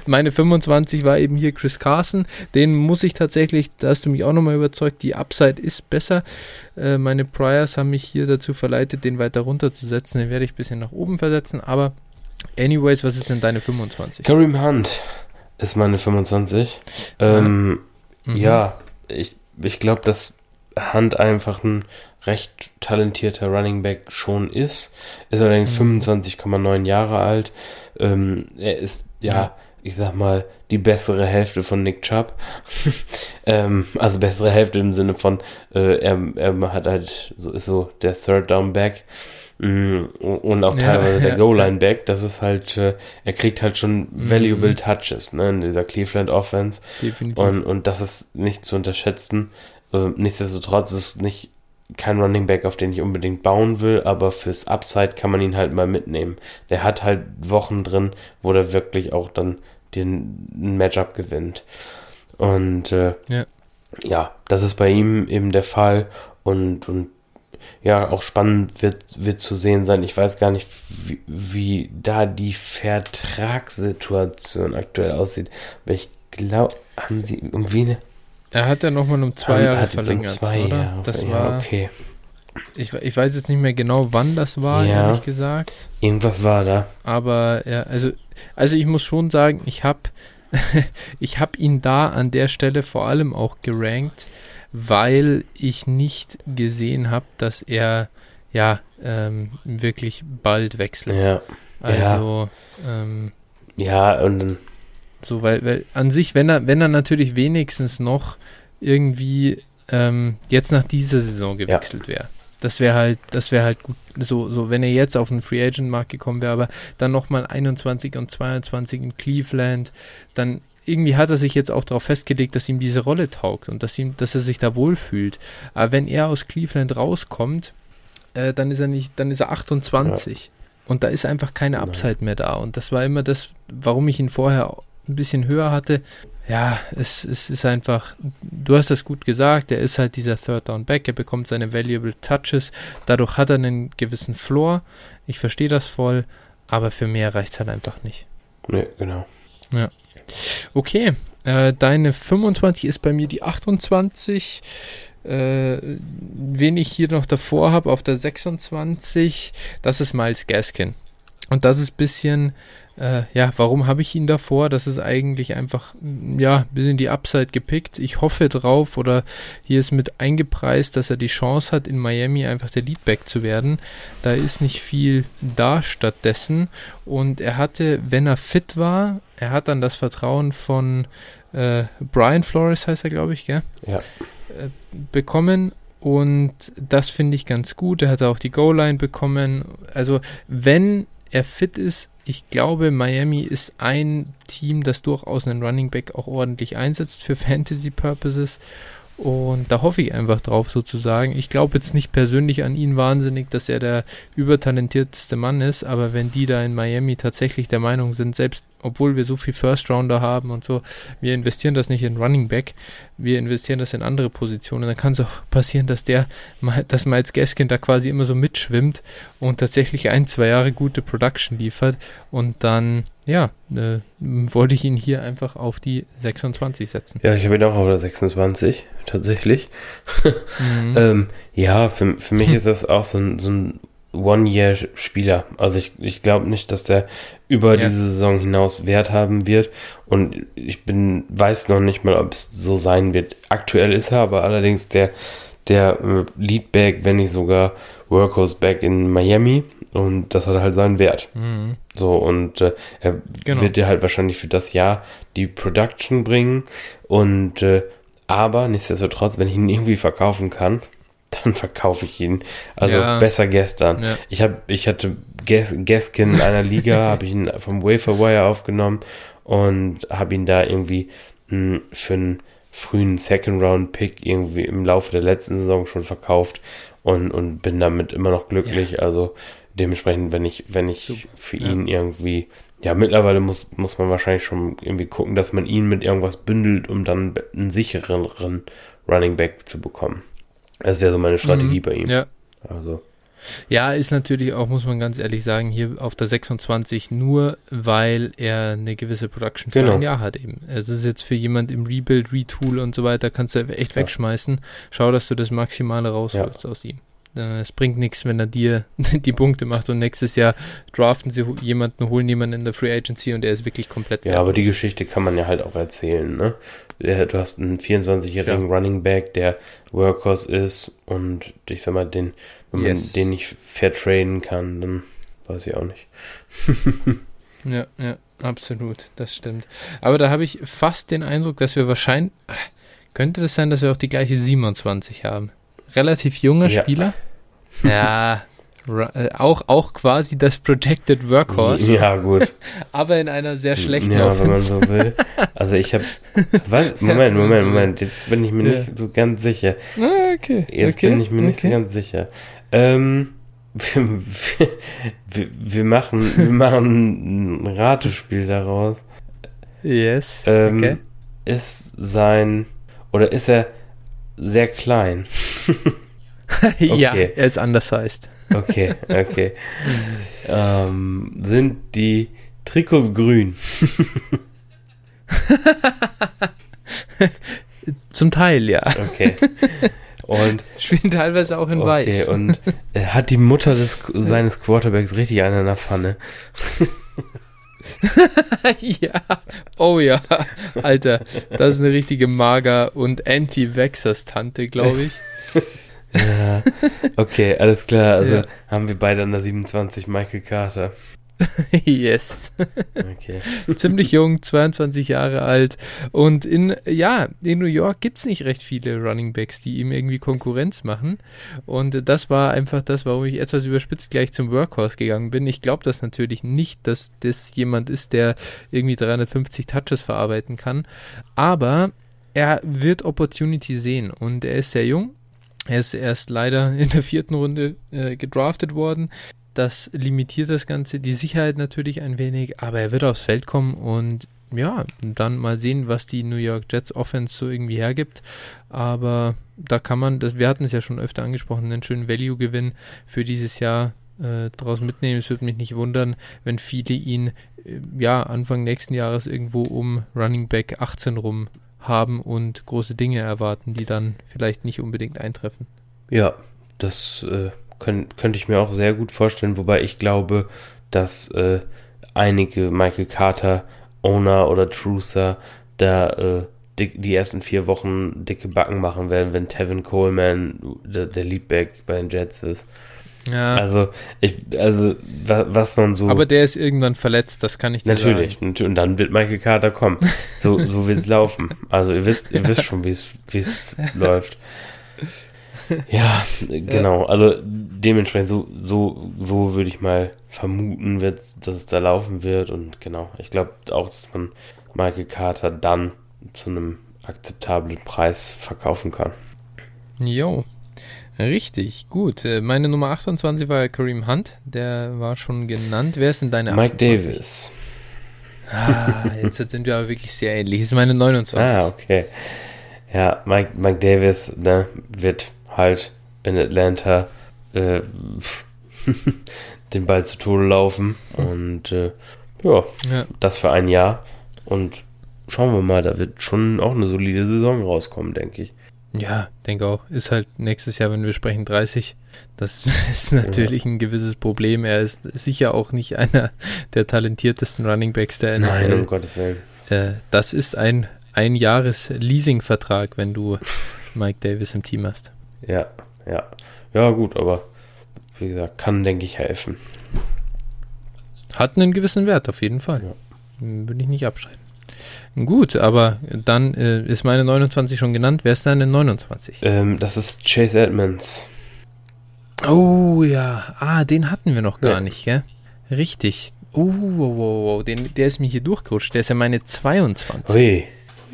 meine 25 war eben hier Chris Carson. Den muss ich tatsächlich, da hast du mich auch nochmal überzeugt, die Upside ist besser. Äh, meine Priors haben mich hier dazu verleitet, den weiter runterzusetzen. Den werde ich ein bisschen nach oben versetzen. Aber anyways, was ist denn deine 25? Kareem Hunt ist meine 25. Ähm, Mhm. Ja, ich, ich glaube, dass Hunt einfach ein recht talentierter Running Back schon ist. Ist allerdings Mhm. 25,9 Jahre alt. Ähm, er ist, ja, Ja. ich sag mal, die bessere Hälfte von Nick Chubb. <laughs> ähm, also bessere Hälfte im Sinne von, äh, er, er hat halt, so ist so der Third Down Back. Mm, Und auch Ja, teilweise der <laughs> ja, Goal-Line-Back, das ist halt, äh, er kriegt halt schon Mhm. valuable Touches, ne, in dieser Cleveland-Offense. Definitiv. Und, und das ist nicht zu unterschätzen. Äh, nichtsdestotrotz ist es nicht kein Running Back, auf den ich unbedingt bauen will, aber fürs Upside kann man ihn halt mal mitnehmen. Der hat halt Wochen drin, wo der wirklich auch dann den Matchup gewinnt. Und äh, Ja. ja, das ist bei ihm eben der Fall und, und ja, auch spannend wird, wird zu sehen sein. Ich weiß gar nicht, wie, wie da die Vertragssituation aktuell aussieht. Aber ich glaube, haben sie irgendwie eine er hat ja nochmal um zwei haben- Jahre hat jetzt um verlängert, zwei oder? Jahre das war, okay. ich, ich weiß jetzt nicht mehr genau, wann das war, Ja. ehrlich gesagt. Irgendwas war da. Aber ja, also, also ich muss schon sagen, ich habe <laughs> ich hab ihn da an der Stelle vor allem auch gerankt, weil ich nicht gesehen habe, dass er ja ähm, wirklich bald wechselt. Ja. Also ähm, Ja, und so, weil, weil an sich, wenn er, wenn er natürlich wenigstens noch irgendwie ähm, jetzt nach dieser Saison gewechselt wäre. Das wäre halt, das wäre halt gut, so, so, wenn er jetzt auf den Free Agent Markt gekommen wäre, aber dann nochmal 21 und 22 in Cleveland, dann irgendwie hat er sich jetzt auch darauf festgelegt, dass ihm diese Rolle taugt und dass ihm, dass er sich da wohlfühlt. Aber wenn er aus Cleveland rauskommt, äh, dann ist er nicht, dann ist er 28. und da ist einfach keine Upside mehr da. Und das war immer das, warum ich ihn vorher ein bisschen höher hatte. Ja, es, es ist einfach, du hast das gut gesagt, er ist halt dieser Third Down Back, er bekommt seine Valuable Touches, dadurch hat er einen gewissen Floor. Ich verstehe das voll, aber für mehr reicht es halt einfach nicht. Nee, genau. Ja. Okay, äh, deine 25 ist bei mir die 28. Äh, wen ich hier noch davor habe, auf der 26, das ist Miles Gaskin. Und das ist ein bisschen, äh, ja, warum habe ich ihn davor? Das ist eigentlich einfach, ja, ein bisschen die Upside gepickt. Ich hoffe drauf oder hier ist mit eingepreist, dass er die Chance hat, in Miami einfach der Leadback zu werden. Da ist nicht viel da stattdessen. Und er hatte, wenn er fit war, er hat dann das Vertrauen von äh, Brian Flores, heißt er, glaube ich, gell? Ja. Äh, bekommen und das finde ich ganz gut. Er hat auch die Goal-Line bekommen. Also, wenn er fit ist, ich glaube, Miami ist ein Team, das durchaus einen Running Back auch ordentlich einsetzt für <laughs> Fantasy Purposes. Und da hoffe ich einfach drauf sozusagen. Ich glaube jetzt nicht persönlich an ihn wahnsinnig, dass er der übertalentierteste Mann ist, aber wenn die da in Miami tatsächlich der Meinung sind, selbst obwohl wir so viel First Rounder haben und so, wir investieren das nicht in Running Back, wir investieren das in andere Positionen, dann kann es auch passieren, dass der, dass Miles Gaskin da quasi immer so mitschwimmt und tatsächlich ein, zwei Jahre gute Production liefert und dann, ja, äh, wollte ich ihn hier einfach auf die 26 setzen. Ja, ich habe ihn auch auf der 26, tatsächlich. <laughs> mhm. ähm, ja, für, für mich <laughs> ist das auch so ein, so ein One-Year-Spieler. Also ich, ich glaube nicht, dass der über ja. diese Saison hinaus Wert haben wird. Und ich bin, weiß noch nicht mal, ob es so sein wird. Aktuell ist er aber allerdings der, der äh, Leadback, wenn nicht sogar Workhorse-Back in Miami. Und das hat halt seinen Wert. Mhm. So, und äh, er genau. wird dir halt wahrscheinlich für das Jahr die Production bringen. Und äh, aber nichtsdestotrotz, wenn ich ihn irgendwie verkaufen kann, dann verkaufe ich ihn. Also ja. besser gestern. Ja. Ich habe, ich hatte Gas Gaskin in einer Liga, <laughs> habe ich ihn vom Waferwire aufgenommen und habe ihn da irgendwie mh, hm, für einen frühen Second Round Pick irgendwie im Laufe der letzten Saison schon verkauft und, und bin damit immer noch glücklich. Ja. Also dementsprechend, wenn ich, wenn ich Super. für ihn irgendwie, ja, mittlerweile muss, muss man wahrscheinlich schon irgendwie gucken, dass man ihn mit irgendwas bündelt, um dann einen sichereren Running Back zu bekommen. Das wäre so meine Strategie mhm. bei ihm. Ja. Also. Ja, ist natürlich auch, muss man ganz ehrlich sagen, hier auf der 26 nur, weil er eine gewisse Production für genau. ein Jahr hat eben. Es ist jetzt für jemand im Rebuild, Retool und so weiter, kannst du echt ja. wegschmeißen. Schau, dass du das Maximale rausholst ja. aus ihm. Es bringt nichts, wenn er dir <laughs> die Punkte macht und nächstes Jahr draften sie jemanden, holen jemanden in der Free Agency und er ist wirklich komplett. Ja, wertlos. aber die Geschichte kann man ja halt auch erzählen, ne? Du hast einen 24-jährigen ja. Running Back, der Workhorse ist und ich sag mal, den, wenn yes. man den nicht vertrainen kann, dann weiß ich auch nicht. <laughs> ja, ja, absolut, das stimmt. Aber da habe ich fast den Eindruck, dass wir wahrscheinlich, könnte das sein, dass wir auch die gleiche 27 haben? relativ junger ja. Spieler. <laughs> Ja, äh, auch, auch quasi das Projected Workhorse. Ja, gut. <laughs> aber in einer sehr schlechten Ja, Offense. wenn man so will. Also ich habe... <laughs> Moment, Moment, Moment. Jetzt bin ich mir ja. nicht so ganz sicher. Ah, okay. Jetzt okay. bin ich mir nicht okay. so ganz sicher. Ähm, wir, wir, wir, machen, wir <laughs> machen ein Ratespiel daraus. Yes. Ähm, okay. Ist sein... Oder ist er sehr klein? okay. Ja, er ist anders heißt. Okay, okay. ähm, sind die Trikots grün? <laughs> Zum Teil, ja. Okay. Und <laughs> spielen teilweise auch in okay, Weiß. Okay, und äh, hat die Mutter des, seines Quarterbacks richtig einen in der Pfanne? <laughs> ja, oh ja, Alter, das ist eine richtige Mager- und Anti-Vaxxers-Tante, glaube ich. Ja, <laughs> okay, alles klar. Also ja. haben wir beide an der 27 Michael Carter. <laughs> yes. Okay. <laughs> Ziemlich jung, 22 Jahre alt. Und in, ja, in New York gibt es nicht recht viele Running Backs, die ihm irgendwie Konkurrenz machen. Und das war einfach das, warum ich etwas überspitzt gleich zum Workhorse gegangen bin. Ich glaube das natürlich nicht, dass das jemand ist, der irgendwie 350 Touches verarbeiten kann. Aber er wird Opportunity sehen und er ist sehr jung. Er ist erst leider <laughs> in der vierten Runde äh, gedraftet worden Das limitiert das Ganze, die Sicherheit natürlich ein wenig, aber er wird aufs Feld kommen und ja, dann mal sehen, was die New York Jets Offense so irgendwie hergibt. Aber da kann man, das, wir hatten es ja schon öfter angesprochen, einen schönen Value-Gewinn für dieses Jahr äh, daraus mitnehmen. Es würde mich nicht wundern, wenn viele ihn äh, ja Anfang nächsten Jahres irgendwo um Running Back 18 rum haben und große Dinge erwarten, die dann vielleicht nicht unbedingt eintreffen. Ja, das äh, könnt, könnte ich mir auch sehr gut vorstellen, wobei ich glaube, dass äh, einige Michael Carter Owner oder Trucer da äh, dick, die ersten vier Wochen dicke Backen machen werden, wenn Tevin Coleman der, der Leadback bei den Jets ist. Ja. Also, ich, also, was man so. Aber der ist irgendwann verletzt, das kann ich dir natürlich, sagen. Natürlich, und dann wird Michael Carter kommen. So, <laughs> so wird es laufen. Also, ihr wisst, ihr wisst schon, wie es <laughs> läuft. Ja, genau. Also, dementsprechend, so, so, so würde ich mal vermuten, dass es da laufen wird. Und genau, ich glaube auch, dass man Michael Carter dann zu einem akzeptablen Preis verkaufen kann. Jo, richtig, gut. Äh, meine Nummer 28 war Kareem Hunt, der war schon genannt. Wer ist denn deine Mike 28? Davis. Ah, jetzt sind wir aber wirklich sehr ähnlich. Das ist meine 29. Ah, okay. Ja, Mike, Mike Davis ne, wird halt in Atlanta äh, <laughs> den Ball zu Tode laufen. Und äh, ja, ja, das für ein Jahr. Und schauen wir mal, da wird schon auch eine solide Saison rauskommen, denke ich. Ja, denke auch. Ist halt nächstes Jahr, wenn wir sprechen, 30. Das <laughs> ist natürlich ja. ein gewisses Problem. Er ist sicher auch nicht einer der talentiertesten Runningbacks der NFL. Nein, um Gottes Willen. Äh, das ist ein ein Jahres Leasing-Vertrag, wenn du Mike Davis im Team hast. Ja, ja. Ja, gut, aber wie gesagt, kann, denke ich, helfen. Hat einen gewissen Wert, auf jeden Fall. Ja. Würde ich nicht abschreiben. Gut, aber dann äh, ist meine 29 schon genannt. Wer ist deine 29? Ähm, das ist Chase Edmonds. Oh ja, ah, den hatten wir noch gar ja. nicht, gell? Richtig. Oh, wow, wow, den, der ist mir hier durchgerutscht. Der ist ja meine 22. Ui.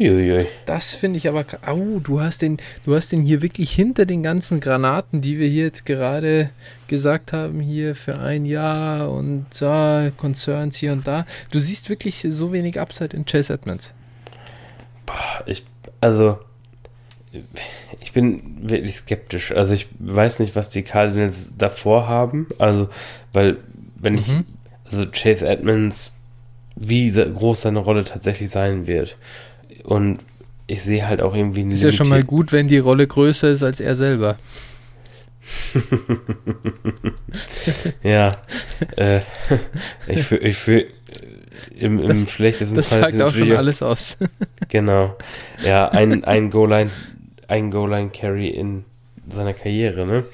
Uiuiui. Das finde ich aber. Oh, du hast den, du hast den hier wirklich hinter den ganzen Granaten, die wir hier jetzt gerade gesagt haben, hier für ein Jahr und ah, Concerns hier und da. Du siehst wirklich so wenig Upside in Chase Edmonds. Boah, ich, also, ich bin wirklich skeptisch. Also ich weiß nicht, was die Cardinals davor haben. Also, weil, wenn mhm. ich, also Chase Edmonds, wie groß seine Rolle tatsächlich sein wird. Und ich sehe halt auch irgendwie Ist ja schon mal gut, wenn die Rolle größer ist als er selber. <laughs> ja. äh, <laughs> ich fühle ich fühl, im, im das, schlechtesten das Fall. Das sagt auch schon alles aus. <laughs> genau. Ja, ein, ein Goal-Line, ein Goal-Line-Carry in seiner Karriere, ne?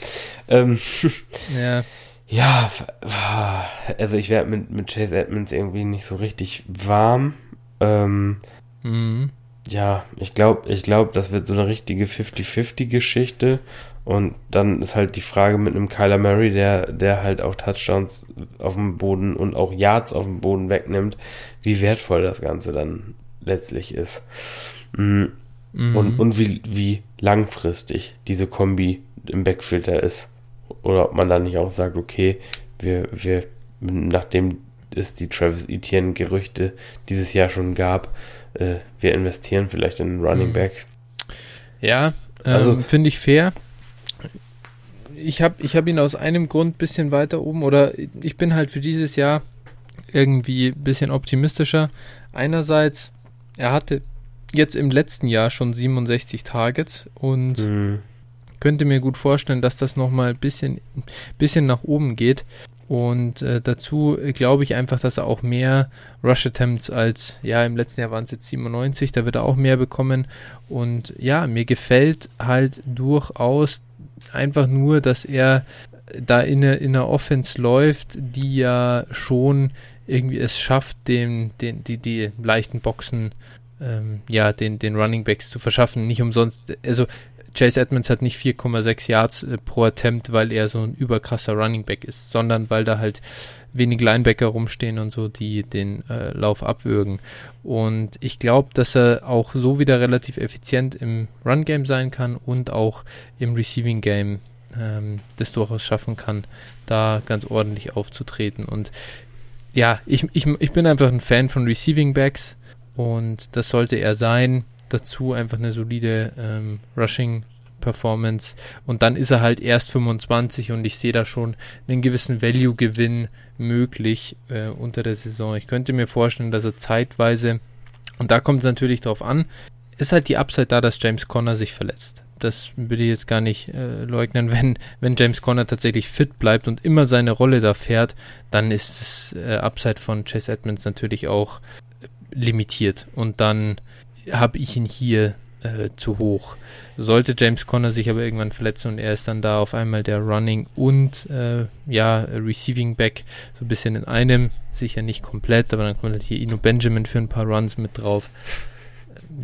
Ähm, ja. Ja, also ich werde mit, mit Chase Edmonds irgendwie nicht so richtig warm. Ähm, mhm. Ja, ich glaube, ich glaube, das wird so eine richtige 50-50-Geschichte. Und dann ist halt die Frage mit einem Kyler Murray, der, der halt auch Touchdowns auf dem Boden und auch Yards auf dem Boden wegnimmt, wie wertvoll das Ganze dann letztlich ist. Mhm. Mhm. Und, und wie, wie langfristig diese Kombi im Backfilter ist. Oder ob man dann nicht auch sagt, okay, wir, wir, nachdem es die Travis Etienne Gerüchte dieses Jahr schon gab, äh, wir investieren vielleicht in Running mhm. Back. Ja, ähm, also, finde ich fair. Ich habe ich hab ihn aus einem Grund ein bisschen weiter oben oder ich bin halt für dieses Jahr irgendwie ein bisschen optimistischer. Einerseits, er hatte jetzt im letzten Jahr schon 67 Targets und mhm. könnte mir gut vorstellen, dass das nochmal ein bisschen, bisschen nach oben geht. Und äh, dazu glaube ich einfach, dass er auch mehr Rush Attempts als, ja, im letzten Jahr waren es jetzt 97, da wird er auch mehr bekommen. Und ja, mir gefällt halt durchaus einfach nur, dass er da in in einer Offense läuft, die ja schon irgendwie es schafft, den, den, die, die leichten Boxen ähm, ja, den, den Running Backs zu verschaffen. Nicht umsonst, also Chase Edmonds hat nicht 4,6 Yards äh, pro Attempt, weil er so ein überkrasser Running Back ist, sondern weil da halt wenig Linebacker rumstehen und so, die den äh, Lauf abwürgen. Und ich glaube, dass er auch so wieder relativ effizient im Run-Game sein kann und auch im Receiving-Game ähm, das durchaus schaffen kann, da ganz ordentlich aufzutreten. Und ja, ich, ich, ich bin einfach ein Fan von Receiving Backs und das sollte er sein. Dazu einfach eine solide ähm, Rushing Performance und dann ist er halt erst 25 und ich sehe da schon einen gewissen Value-Gewinn möglich äh, unter der Saison. Ich könnte mir vorstellen, dass er zeitweise, und da kommt es natürlich drauf an, ist halt die Upside da, dass James Conner sich verletzt. Das würde ich jetzt gar nicht äh, leugnen. <laughs> Wenn, wenn James Conner tatsächlich fit bleibt und immer seine Rolle da fährt, dann ist das äh, Upside von Chase Edmonds natürlich auch limitiert. Und dann habe ich ihn hier äh, zu hoch. Sollte James Conner sich aber irgendwann verletzen und er ist dann da auf einmal der Running und äh, ja, Receiving Back so ein bisschen in einem, sicher nicht komplett, aber dann kommt halt hier Ino Benjamin für ein paar Runs mit drauf.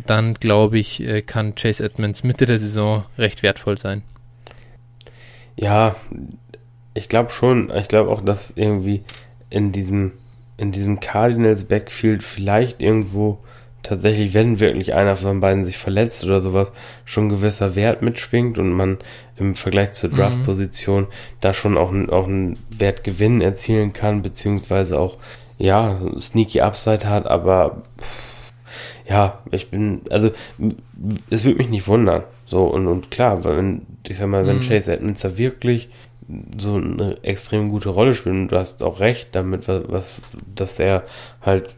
Dann glaube ich, äh, kann Chase Edmonds Mitte der Saison recht wertvoll sein. Ja, ich glaube schon. Ich glaube auch, dass irgendwie in diesem, in diesem Cardinals Backfield vielleicht irgendwo tatsächlich, wenn wirklich einer von beiden sich verletzt oder sowas, schon gewisser Wert mitschwingt und man im Vergleich zur mhm. Draft-Position mhm. da schon auch, auch einen Wertgewinn erzielen kann, beziehungsweise auch, ja, sneaky Upside hat, aber ja, ich bin, also es würde mich nicht wundern. So, und, und klar, wenn, ich sag mal, wenn mhm. Chase Edmonds da wirklich so eine extrem gute Rolle spielt, und du hast auch recht damit, was, was dass er halt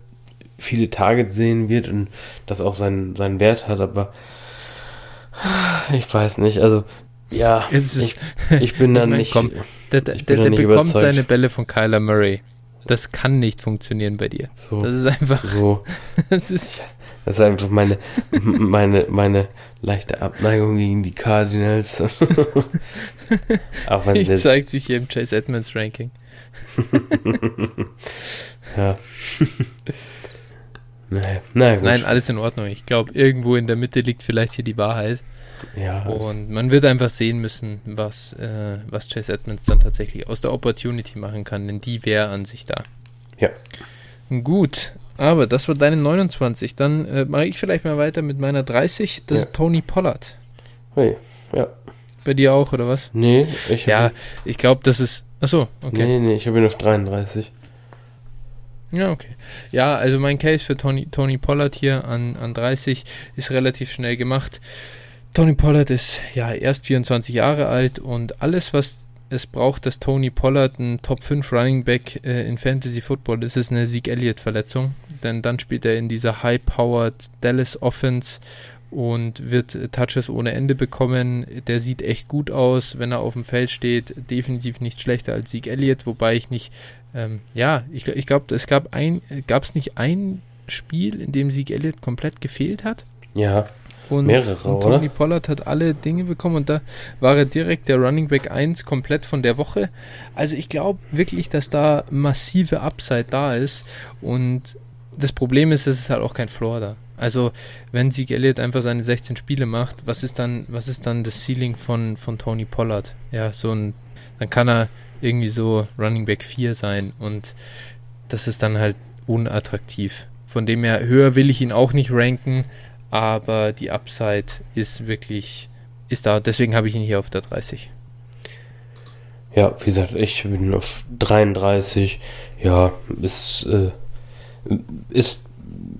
viele Targets sehen wird und das auch seinen, seinen Wert hat, aber ich weiß nicht, also ja, ich, ich, bin dann <laughs> nicht. Komm, der, der, der, der bekommt überzeugt. seine Bälle von Kyler Murray. Das kann nicht funktionieren bei dir. So, das ist einfach. So. <laughs> das, ist, das ist einfach meine, <laughs> meine, meine leichte Abneigung gegen die Cardinals. <laughs> Auch wenn ich zeigt sich hier im Chase Edmonds Ranking. <laughs> ja. Nee. Na, Nein, alles in Ordnung. Ich glaube, irgendwo in der Mitte liegt vielleicht hier die Wahrheit. Ja. Und man wird einfach sehen müssen, was, äh, was Chase Edmonds dann tatsächlich aus der Opportunity machen kann, denn die wäre an sich da. Ja. Gut, aber das war deine 29. Dann äh, mache ich vielleicht mal weiter mit meiner 30. Das ja. ist Tony Pollard. Hey, ja. Bei dir auch, oder was? Nee, ich Ja, ich glaube, das ist. Achso, okay. Nee, nee, ich habe ihn auf 33. Ja, okay. Ja, also mein Case für Tony, Tony Pollard hier an, an 30 ist relativ schnell gemacht. Tony Pollard ist ja erst 24 Jahre alt und alles, was es braucht, dass Tony Pollard ein Top 5 Running Back äh, in Fantasy Football ist, ist eine Sieg Elliott Verletzung. Denn dann spielt er in dieser High-Powered Dallas Offense und wird Touches ohne Ende bekommen. Der sieht echt gut aus, wenn er auf dem Feld steht. Definitiv nicht schlechter als Sieg Elliott, wobei ich nicht ähm, ja, ich, ich glaube, es gab ein, gab es nicht ein Spiel, in dem Sieg Elliott komplett gefehlt hat? Ja. Und, mehrere, und Tony oder? Pollard hat alle Dinge bekommen und da war er direkt der Running Back 1 komplett von der Woche. Also ich glaube wirklich, dass da massive Upside da ist und das Problem ist, es ist halt auch kein Floor da. Also, wenn Sieg Elliott einfach seine 16 Spiele macht, was ist dann, was ist dann das Ceiling von, von Tony Pollard? Ja, so ein, dann kann er irgendwie so Running Back 4 sein und das ist dann halt unattraktiv. Von dem her, höher will ich ihn auch nicht ranken, aber die Upside ist wirklich, ist da. Deswegen habe ich ihn hier auf der 30. Ja, wie gesagt, ich bin auf 33. Ja, ist, äh, ist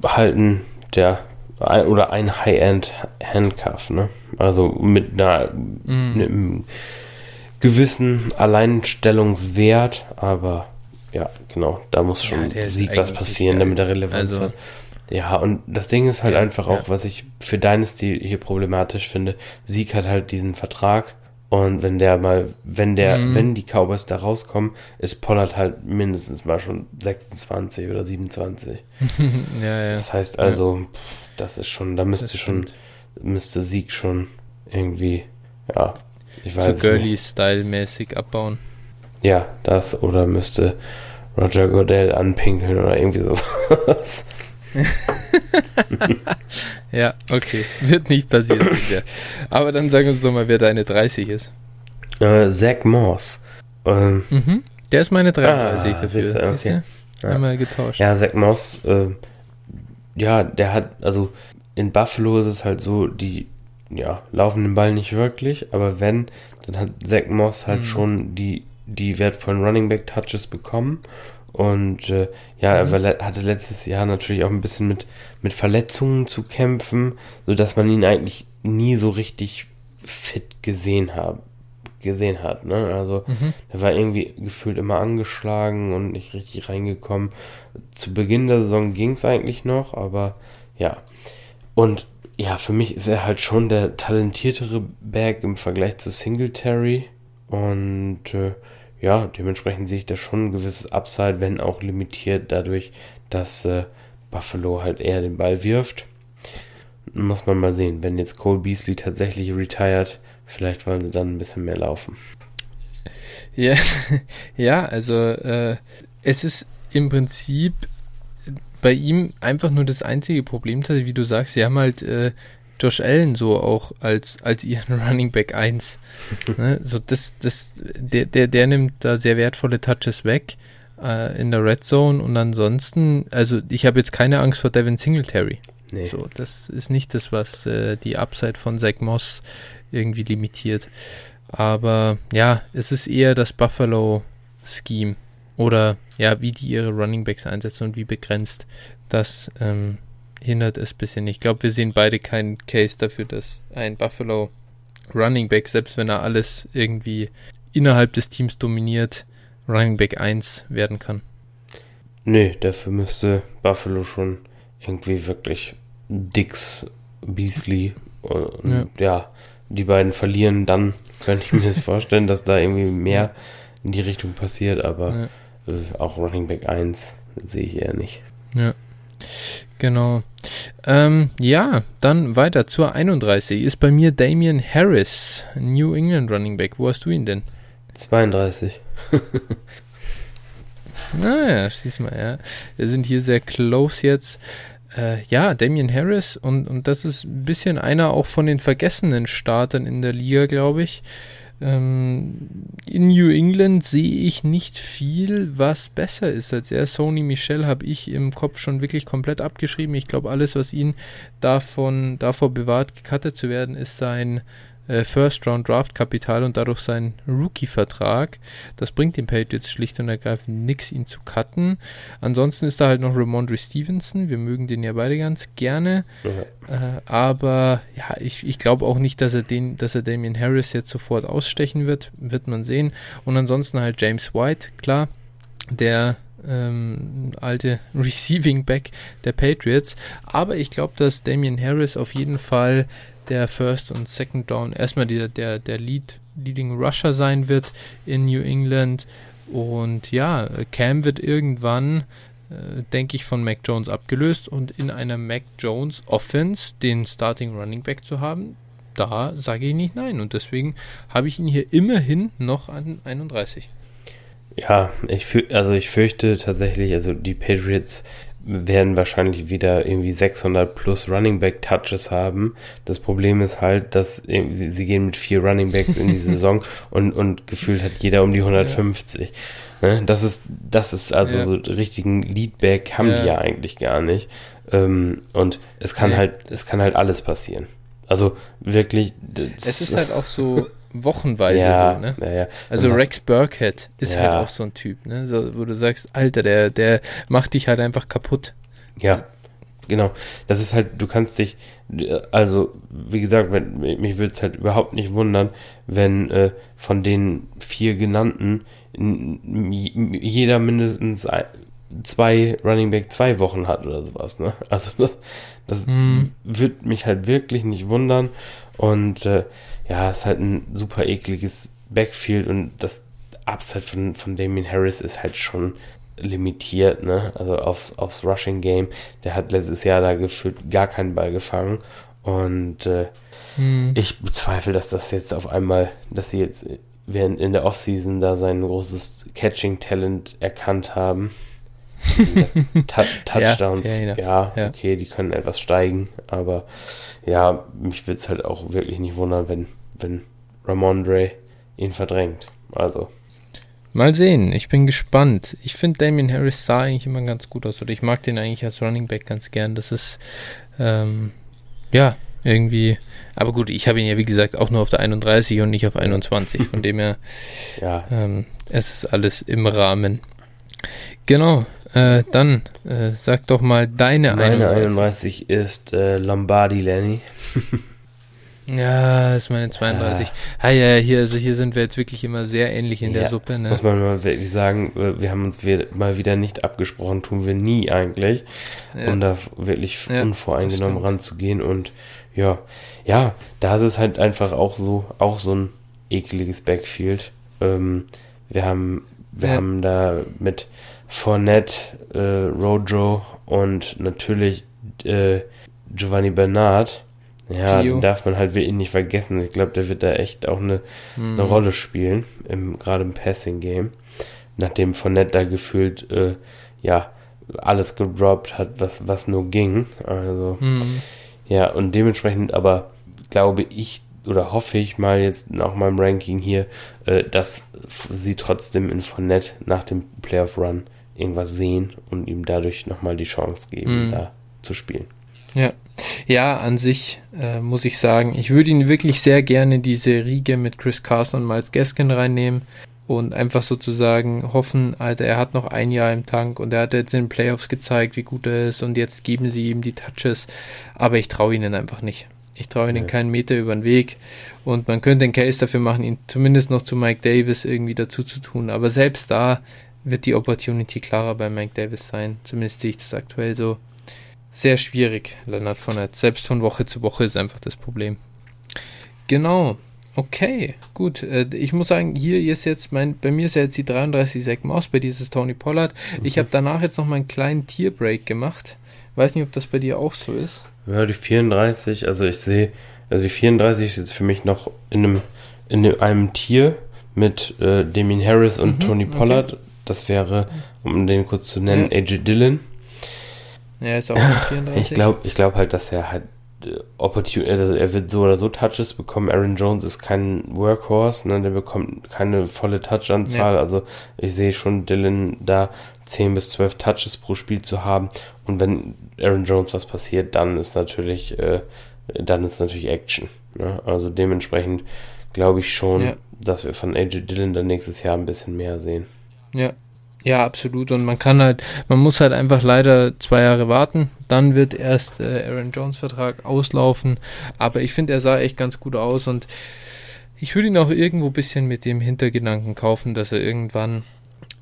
halt ein, der, ein, oder ein High-End Handcuff, ne? Also mit einer, mm gewissen Alleinstellungswert, aber ja, genau, da muss schon ja, Sieg was passieren, damit er Relevanz also, hat. Ja, und das Ding ist halt ja, einfach auch, ja. was ich für Dynasty hier problematisch finde. Sieg hat halt diesen Vertrag und wenn der mal, wenn der, mhm. wenn die Cowboys da rauskommen, ist Pollard halt mindestens mal schon 26 oder 27. <laughs> ja, ja. Das heißt also, das ist schon, da müsste schon, müsste Sieg schon irgendwie, ja, ich weiß so Girly-Style-mäßig abbauen. Ja, das oder müsste Roger Goodell anpinkeln oder irgendwie sowas. <laughs> <laughs> ja, okay. Wird nicht passieren. Aber dann sagen uns doch mal, wer deine 30 ist. Äh, Zach Moss. Ähm, mhm. Der ist meine 33 ah, dafür. Siehste, okay. Ja. Einmal getauscht. Ja, Zach Moss, äh, ja, der hat, also in Buffalo ist es halt so, die ja, laufen den Ball nicht wirklich, aber wenn, dann hat Zach Moss halt Mhm. schon die, die wertvollen Running Back Touches bekommen. Und äh, ja, er Mhm. war le- hatte letztes Jahr natürlich auch ein bisschen mit, mit Verletzungen zu kämpfen, sodass man ihn eigentlich nie so richtig fit gesehen hat. Gesehen hat, ne? Also Mhm. er war irgendwie gefühlt immer angeschlagen und nicht richtig reingekommen. Zu Beginn der Saison ging es eigentlich noch, aber ja. Und ja, für mich ist er halt schon der talentiertere Back im Vergleich zu Singletary. Und äh, ja, dementsprechend sehe ich da schon ein gewisses Upside, wenn auch limitiert dadurch, dass äh, Buffalo halt eher den Ball wirft. Muss man mal sehen. Wenn jetzt Cole Beasley tatsächlich retired, vielleicht wollen sie dann ein bisschen mehr laufen. Ja, <laughs> ja also äh, es ist im Prinzip bei ihm einfach nur das einzige Problem, wie du sagst, sie haben halt äh, Josh Allen so auch als, als ihren <laughs> Running Back 1. <laughs> ne? So das, das, der, der, der nimmt da sehr wertvolle Touches weg äh, in der Red Zone und ansonsten, also ich habe jetzt keine Angst vor Devin Singletary. Nee. So, das ist nicht das, was äh, die Upside von Zach Moss irgendwie limitiert. Aber ja, es ist eher das Buffalo-Scheme. Oder ja, wie die ihre Running Backs einsetzen und wie begrenzt. Das ähm, hindert es ein bisschen. Ich glaube, wir sehen beide keinen Case dafür, dass ein Buffalo Running Back, selbst wenn er alles irgendwie innerhalb des Teams dominiert, Running Back 1 werden kann. Nee, dafür müsste Buffalo schon irgendwie wirklich Dix, Beasley und ja. ja. die beiden verlieren, dann könnte ich mir das <laughs> vorstellen, dass da irgendwie mehr in die Richtung passiert, aber ja. äh, auch Running Back 1 sehe ich eher nicht. Ja. Genau. Ähm, ja, dann weiter zur 31. Ist bei mir Damian Harris, New England Running Back. Wo hast du ihn denn? 32. <laughs> naja, siehst mal, ja. Wir sind hier sehr close jetzt. Äh, ja, Damian Harris und, und das ist ein bisschen einer auch von den vergessenen Startern in der Liga, glaube ich. Ähm, in New England sehe ich nicht viel, was besser ist als er. Sony Michel habe ich im Kopf schon wirklich komplett abgeschrieben. Ich glaube, alles, was ihn davon, davor bewahrt, gecuttet zu werden, ist sein äh, First-Round-Draft-Kapital und dadurch sein Rookie-Vertrag. Das bringt den Patriots schlicht und ergreifend nichts, ihn zu cutten. Ansonsten ist da halt noch Ramondre Stevenson. Wir mögen den ja beide ganz gerne. Ja. Äh, aber ja, ich, ich glaube auch nicht, dass er den, dass er Damian Harris jetzt sofort ausstechen wird. Wird man sehen. Und ansonsten halt James White, klar. Der ähm, alte <laughs> Receiving Back der Patriots. Aber ich glaube, dass Damian Harris auf jeden Fall der First und Second Down erstmal der, der, der Lead, Leading Rusher sein wird in New England. Und ja, Cam wird irgendwann, äh, denke ich, von Mac Jones abgelöst und in einer Mac Jones Offense den Starting Running Back zu haben, da sage ich nicht nein. Und deswegen habe ich ihn hier immerhin noch an 31. Ja, ich also ich fürchte tatsächlich, also die Patriots werden wahrscheinlich wieder irgendwie 600 plus Running Back Touches haben. Das Problem ist halt, dass sie gehen mit vier Running Backs in die <laughs> Saison und, und gefühlt hat jeder um die 150. Ja. Das ist, das ist also ja. so richtigen Leadback haben ja. die ja eigentlich gar nicht. Und es kann halt, es kann halt alles passieren. Also wirklich. Es ist halt auch so wochenweise ja, so, ne? Ja, ja. Also Rex Burkhead ist halt auch so ein Typ, ne? So, wo du sagst, Alter, der, der macht dich halt einfach kaputt. Ja, genau. Das ist halt, du kannst dich, also wie gesagt, wenn, mich würde es halt überhaupt nicht wundern, wenn äh, von den vier genannten jeder mindestens ein, zwei Running Back zwei Wochen hat oder sowas, ne? Also das, das hm. würde mich halt wirklich nicht wundern und äh, ja, ist halt ein super ekliges Backfield und das Upside von, von Damien Harris ist halt schon limitiert, ne? Also aufs, aufs Rushing Game. Der hat letztes Jahr da gefühlt gar keinen Ball gefangen. Und äh, hm. ich bezweifle, dass das jetzt auf einmal, dass sie jetzt während in der Offseason da sein großes Catching-Talent erkannt haben. <laughs> Touchdowns, ja, ja, ja, okay, die können etwas steigen, aber ja, mich würde es halt auch wirklich nicht wundern, wenn, wenn Ramondre ihn verdrängt. Also. Mal sehen, ich bin gespannt. Ich finde Damien Harris sah eigentlich immer ganz gut aus oder ich mag den eigentlich als Running Back ganz gern. Das ist, ähm, ja, irgendwie. Aber gut, ich habe ihn ja wie gesagt auch nur auf der 31 und nicht auf 21. <laughs> Von dem her, Ja, ähm, es ist alles im Rahmen. Genau, äh, dann äh, sag doch mal deine meine 31. 31 ist äh, Lombardi Lenny. <laughs> Ja, ist meine 32. Ah, ja, hier, also hier sind wir jetzt wirklich immer sehr ähnlich in der Ja, Suppe, ne? Muss man mal wirklich sagen, äh, wir haben uns mal wieder nicht abgesprochen, tun wir nie eigentlich, Ja. um da wirklich Ja, unvoreingenommen ranzugehen und ja, ja, da ist es halt einfach auch so, auch so ein ekliges Backfield. Ähm, wir haben, wir haben da mit Fournette, äh, Rojo und natürlich äh, Giovanni Bernard. Ja, Gio. den darf man halt wirklich nicht vergessen. Ich glaube, der wird da echt auch eine, Hm. eine Rolle spielen, im, gerade im Passing-Game. Nachdem Fournette da gefühlt, äh, ja, alles gedroppt hat, was, was nur ging. Also, Hm. ja, und dementsprechend aber glaube ich oder hoffe ich mal jetzt nach meinem Ranking hier, äh, dass sie trotzdem in Fournette nach dem Playoff-Run irgendwas sehen und ihm dadurch nochmal die Chance geben, Mhm. da zu spielen. Ja. Ja, an sich äh, muss ich sagen, ich würde ihn wirklich sehr gerne in diese Riege mit Chris Carson und Miles Gaskin reinnehmen und einfach sozusagen hoffen, Alter, er hat noch ein Jahr im Tank und er hat jetzt in den Playoffs gezeigt, wie gut er ist und jetzt geben sie ihm die Touches, aber ich traue ihnen einfach nicht. Ich traue ihnen Nee. keinen Meter über den Weg und man könnte einen Case dafür machen, ihn zumindest noch zu Mike Davis irgendwie dazu zu tun, aber selbst da wird die Opportunity klarer bei Mike Davis sein, zumindest sehe ich das aktuell so sehr schwierig, Leonard Fournette. Selbst von Woche zu Woche ist einfach das Problem. Genau. Okay, gut. Äh, Ich muss sagen, hier ist jetzt mein, bei mir ist ja jetzt die 33 Sack Maus, bei dir ist es Tony Pollard. Ich habe danach jetzt noch mal einen kleinen Tierbreak gemacht. Weiß nicht, ob das bei dir auch so ist. Ja, die 34, also ich sehe, also die 34 ist jetzt für mich noch in einem, in einem, Tier mit äh, Damien Harris und Mhm, Tony okay. Das wäre, um den kurz zu nennen, Ja. AJ Dillon. Ja, ist auch mit <laughs> 34. Ich glaube ich glaub halt, dass er halt äh, Opportun also er wird so oder so Touches bekommen. Aaron Jones ist kein Workhorse, ne? der bekommt keine volle Touch-Anzahl. Also ich sehe schon Dylan da 10 bis 12 Touches pro Spiel zu haben. Und wenn Aaron Jones was passiert, dann ist natürlich, äh, dann ist natürlich Action. Ne? Also dementsprechend glaube ich schon, Ja. dass wir von AJ Dillon dann nächstes Jahr ein bisschen mehr sehen. Ja. Ja, absolut. Und man kann halt, man muss halt einfach leider zwei Jahre warten. Dann wird erst äh, Aaron Jones Vertrag auslaufen. Aber ich finde, er sah echt ganz gut aus und ich würde ihn auch irgendwo ein bisschen mit dem Hintergedanken kaufen, dass er irgendwann,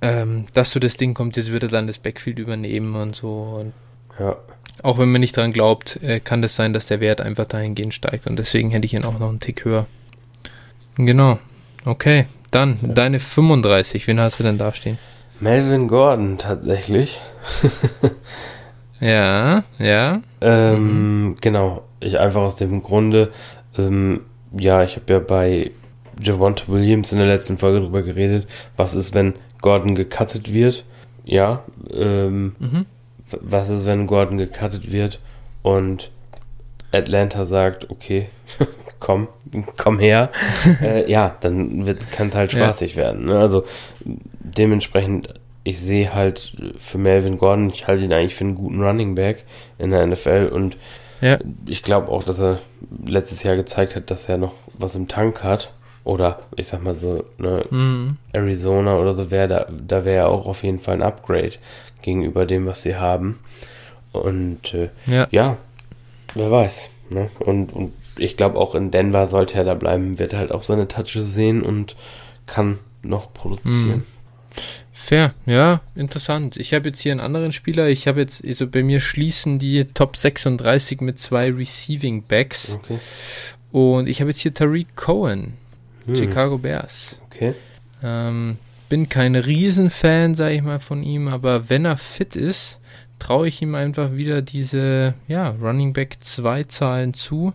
ähm, dass so das Ding kommt, jetzt wird er dann das Backfield übernehmen und so. Und Ja. auch wenn man nicht dran glaubt, äh, kann das sein, dass der Wert einfach dahingehend steigt. Und deswegen hätte ich ihn auch noch einen Tick höher. Genau. Okay. Dann Ja. deine 35. Wen hast du denn da stehen? Melvin Gordon tatsächlich. <laughs> Ja, ja. Ähm, Genau, ich einfach aus dem Grunde, ähm, ja, ich habe ja bei Javonte Williams in der letzten Folge drüber geredet, was ist, wenn Gordon gecuttet wird? Ja, ähm, Mhm. was ist, wenn Gordon gecuttet wird und Atlanta sagt, okay, <laughs> komm, komm her, <laughs> äh, ja, dann kann es halt Ja. spaßig werden. Ne? Also dementsprechend, ich sehe halt für Melvin Gordon, ich halte ihn eigentlich für einen guten Running Back in der NFL und Ja. ich glaube auch, dass er letztes Jahr gezeigt hat, dass er noch was im Tank hat. Oder ich sag mal so, ne, Mhm. Arizona oder so wäre da, da wäre auch auf jeden Fall ein Upgrade gegenüber dem, was sie haben. Und äh, Ja. ja, wer weiß. Ne? Und, und ich glaube auch in Denver sollte er da bleiben, wird halt auch seine Touches sehen und kann noch produzieren. Fair, ja, interessant. Ich habe jetzt hier einen anderen Spieler. Ich habe jetzt, also bei mir schließen die Top 36 mit zwei Receiving Backs. Okay. Und ich habe jetzt hier Tariq Cohen, Hm, Chicago Bears. Okay. Ähm, bin kein Riesenfan, sage ich mal, von ihm, aber wenn er fit ist, traue ich ihm einfach wieder diese ja, Running Back 2 Zahlen zu.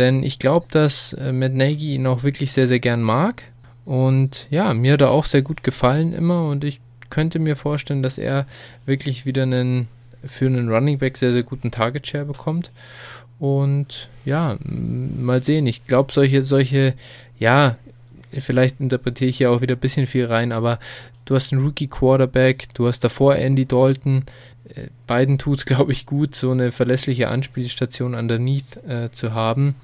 Denn ich glaube, dass äh, Matt Nagy ihn auch wirklich sehr, sehr gern mag. Und ja, mir hat er auch sehr gut gefallen immer und ich könnte mir vorstellen, dass er wirklich wieder einen für einen Running Back sehr, sehr guten Target Share bekommt. Und ja, mal sehen. Ich glaube, solche, solche, ja, vielleicht interpretiere ich hier auch wieder ein bisschen viel rein, aber du hast einen Rookie-Quarterback, du hast davor Andy Dalton. Äh, beiden tut es, <laughs> glaube ich, gut, so eine verlässliche Anspielstation underneath äh, zu haben.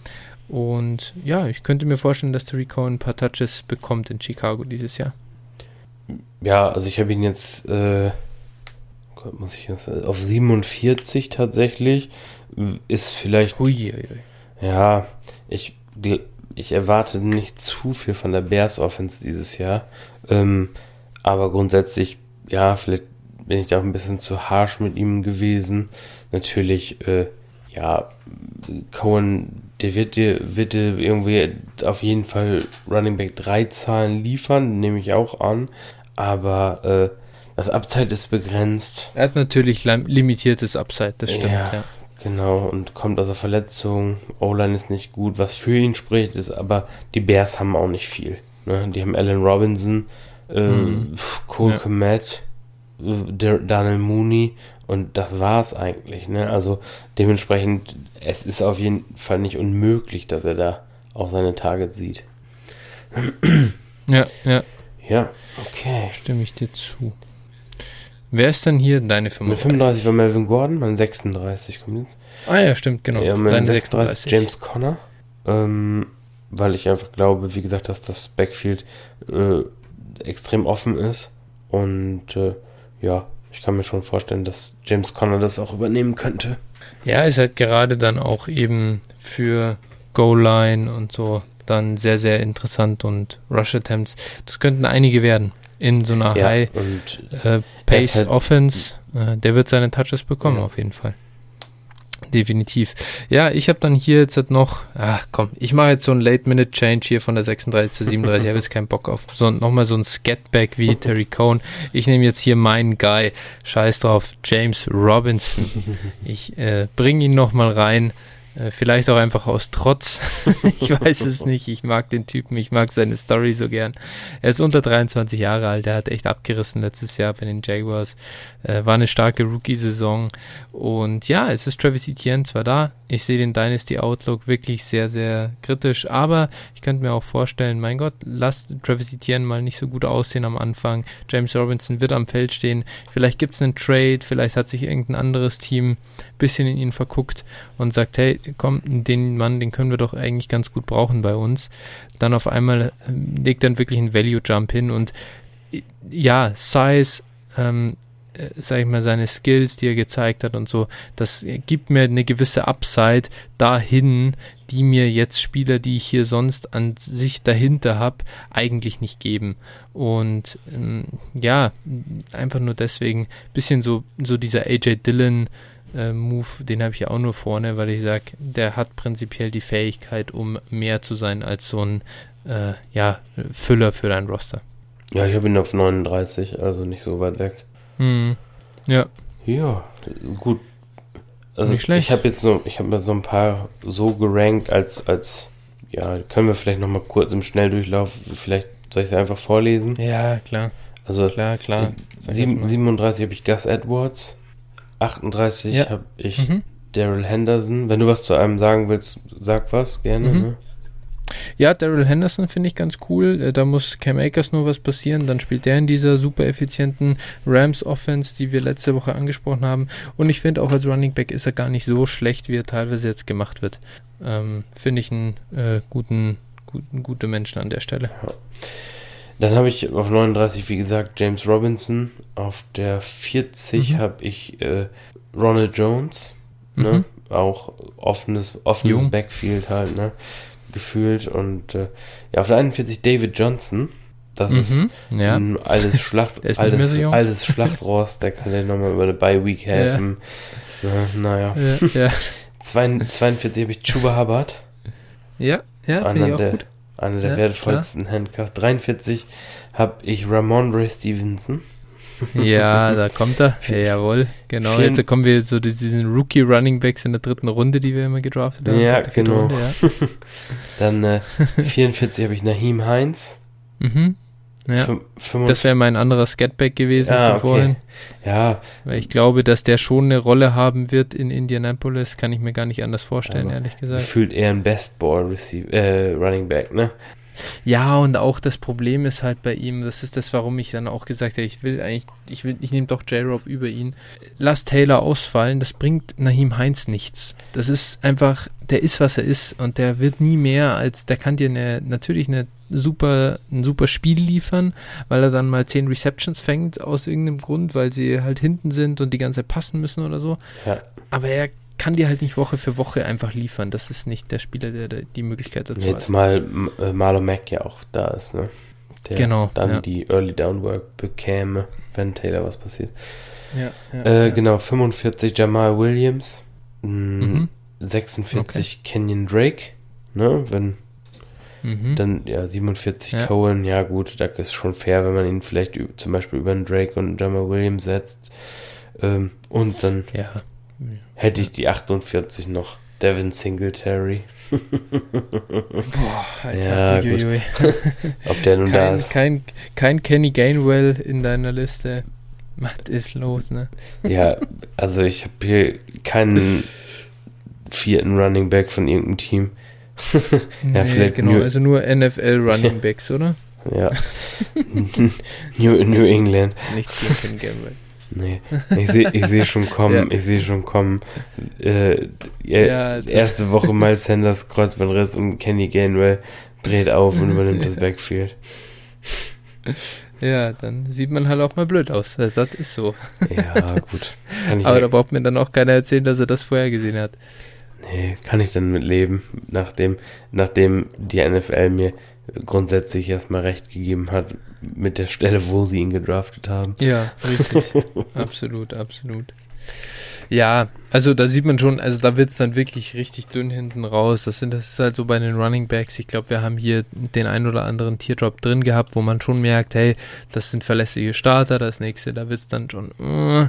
Und ja, ich könnte mir vorstellen, dass Tariq Cohen ein paar Touches bekommt in Chicago dieses Jahr. Ja, also ich habe ihn jetzt, äh, muss ich jetzt, auf 47 tatsächlich. Ist vielleicht. Hui. Ja, ich, ich erwarte nicht zu viel von der Bears Offense dieses Jahr. Ähm, aber grundsätzlich, ja, vielleicht bin ich da auch ein bisschen zu harsh mit ihm gewesen. Natürlich, äh, ja, Cohen, der wird dir, wird dir irgendwie auf jeden Fall Running Back 3 Zahlen liefern, nehme ich auch an. Aber äh, das Upside ist begrenzt. Er hat natürlich limitiertes Upside, das stimmt, ja. ja. Genau, und kommt aus der Verletzung. O-Line ist nicht gut. Was für ihn spricht, ist aber, die Bears haben auch nicht viel. Ne? Die haben Allen Robinson, äh, mhm. Cole ja. Komet, äh, Daniel Mooney und das war's eigentlich. Ne? Also dementsprechend, es ist auf jeden Fall nicht unmöglich, dass er da auch seine Targets sieht. <clears throat> Ja, ja. Ja, okay. Stimme ich dir zu. Wer ist denn hier deine 35? 35 war Melvin Gordon, mein 36 kommt jetzt. Ah ja, stimmt, genau. Ja, mein deine 36, 36 James Conner. Ähm, weil ich einfach glaube, wie gesagt, dass das Backfield äh, extrem offen ist. Und äh, ja, ich kann mir schon vorstellen, dass James Conner das auch übernehmen könnte. Ja, ist halt gerade dann auch eben für Goal-Line und so dann sehr, sehr interessant und Rush Attempts. Das könnten einige werden in so einer ja, High äh, Pace halt. Äh, der wird seine Touches bekommen, ja. auf jeden Fall. Definitiv. Ja, ich habe dann hier jetzt halt noch, ach komm, ich mache jetzt so ein Late-Minute-Change hier von der 36 zu 37. ich habe jetzt keinen Bock auf so, nochmal so ein Scatback wie Terry Cohn. Ich nehme jetzt hier meinen Guy, scheiß drauf, James Robinson. Ich äh, bringe ihn nochmal rein. Äh, vielleicht auch einfach aus Trotz. <laughs> ich weiß es nicht. Ich mag den Typen. Ich mag seine Story so gern. Er ist unter 23 Jahre alt. Er hat echt abgerissen letztes Jahr bei den Jaguars. Äh, war eine starke Rookie-Saison. Und ja, es ist Travis Etienne zwar da. Ich sehe den Dynasty Outlook wirklich sehr, sehr kritisch. Aber ich könnte mir auch vorstellen, mein Gott, lasst Travis Etienne mal nicht so gut aussehen am Anfang. James Robinson wird am Feld stehen. Vielleicht gibt es einen Trade. Vielleicht hat sich irgendein anderes Team ein bisschen in ihn verguckt und sagt, hey, komm, den Mann, den können wir doch eigentlich ganz gut brauchen bei uns. Dann auf einmal ähm, legt dann wirklich ein Value Jump hin und ja, Size, ähm, äh, sag ich mal, seine Skills, die er gezeigt hat und so, das gibt mir eine gewisse Upside dahin, die mir jetzt Spieler, die ich hier sonst an sich dahinter habe, eigentlich nicht geben. Und ähm, ja, einfach nur deswegen bisschen so, so dieser AJ Dillon äh, Move, den habe ich ja auch nur vorne, weil ich sage, der hat prinzipiell die Fähigkeit, um mehr zu sein als so ein äh, ja, Füller für dein Roster. Ja, ich habe ihn auf 39, also nicht so weit weg. Hm. Ja. Ja, gut. Also nicht schlecht. Ich habe jetzt so, ich habe so ein paar so gerankt als, als, ja, können wir vielleicht nochmal kurz im Schnelldurchlauf, vielleicht soll ich es einfach vorlesen? Ja, klar. Also, klar, klar. 7, 37 habe ich Gus Edwards, 38 ja. habe ich mhm. Daryl Henderson. Wenn du was zu einem sagen willst, sag was, gerne. Mhm. Ne? Ja, Daryl Henderson finde ich ganz cool. Äh, da muss Cam Akers nur was passieren. Dann spielt der in dieser super effizienten Rams Offense, die wir letzte Woche angesprochen haben. Und ich finde auch als Running Back ist er gar nicht so schlecht, wie er teilweise jetzt gemacht wird. Ähm, finde ich einen äh, guten, guten, gute Menschen an der Stelle. Ja. Dann habe ich auf 39, wie gesagt, James Robinson. Auf der 40 mhm. habe ich äh, Ronald Jones. Ne? Mhm. Auch offenes, offenes Backfield halt, ne? Gefühlt. Und äh, ja, auf der 41 David Johnson. Das mhm. <laughs> ist ja. ein altes, Schlacht, ist altes, altes Schlachtrost. Der kann dir nochmal über eine Bye-Week helfen. Ja. Na, naja. Ja, ja. 42 <laughs> habe ich Chuba Hubbard. Ja, ja, finde ich auch der, gut einer der ja, wertvollsten klar. Handcuffs. 43 habe ich Ramon Ray Stevenson. <laughs> Ja, da kommt er. Ja, jawohl, genau. Jetzt kommen wir so diesen Rookie Running Backs in der dritten Runde, die wir immer gedraftet haben. Ja, genau. Runde, ja. <laughs> Dann äh, 44 habe ich Naheem Heinz. Mhm. Ja, das wäre mein anderer Scatback gewesen ja, von vorhin. Ja. Weil ich glaube, dass der schon eine Rolle haben wird in Indianapolis, kann ich mir gar nicht anders vorstellen, Aber ehrlich gesagt. Fühlt eher ein Best Ball Receive, äh, Running Back, ne? Ja, und auch das Problem ist halt bei ihm, das ist das, warum ich dann auch gesagt habe, ich will eigentlich, ich will, ich nehme doch J-Rob über ihn. Lass Taylor ausfallen, das bringt Nahim Heinz nichts. Das ist einfach, der ist, was er ist und der wird nie mehr als, der kann dir eine, natürlich eine super, ein super Spiel liefern, weil er dann mal zehn Receptions fängt aus irgendeinem Grund, weil sie halt hinten sind und die ganze Zeit passen müssen oder so. Ja. Aber er kann dir halt nicht Woche für Woche einfach liefern. Das ist nicht der Spieler, der, der die Möglichkeit dazu Jetzt hat. mal äh, Marlon Mack ja auch da ist, ne? Der Genau, dann ja. die Early Downwork bekäme, wenn Taylor was passiert. Ja, ja, Äh, ja. Genau, 45 Jamal Williams, mh, Mhm. 46 Kenyon Drake, ne? Wenn Mhm. dann ja 47 Ja. Cohen, ja gut, da ist schon fair, wenn man ihn vielleicht zum Beispiel über einen Drake und Jamal Williams setzt. Ähm, und dann ja. hätte ich die 48 noch. Devin Singletary. <laughs> Boah, Ja, Alter. gut. uiuiui. <laughs> Ob der nun da kein, ist. kein, kein Kenny Gainwell in deiner Liste. Was ist los, ne? Ja, also ich habe hier keinen vierten Running Back von irgendeinem Team. Ja, <laughs> vielleicht genau, New- also nur NFL Running Backs, oder? Ja. <laughs> New, New England. Nicht gegen Kenny Gainwell. Nee, ich sehe ich seh schon kommen, Ja. ich sehe schon kommen. Äh, ja, Ja, erste Woche Miles Sanders Kreuzbandriss und Kenny Gainwell dreht auf und übernimmt das <laughs> Backfield. Ja, dann sieht man halt auch mal blöd aus. Äh, Das ist so. Ja, gut. Aber da braucht mir dann auch keiner erzählen, dass er das vorher gesehen hat. Nee, kann ich dann mit leben, nachdem, nachdem die NFL mir grundsätzlich erstmal recht gegeben hat mit der Stelle, wo sie ihn gedraftet haben. Ja, richtig. <laughs> absolut, absolut. Ja, also da sieht man schon, also da wird es dann wirklich richtig dünn hinten raus. Das, sind, das ist halt so bei den Running Backs. Ich glaube, wir haben hier den ein oder anderen Teardrop drin gehabt, wo man schon merkt, hey, das sind verlässliche Starter. Das nächste, da wird es dann schon, äh,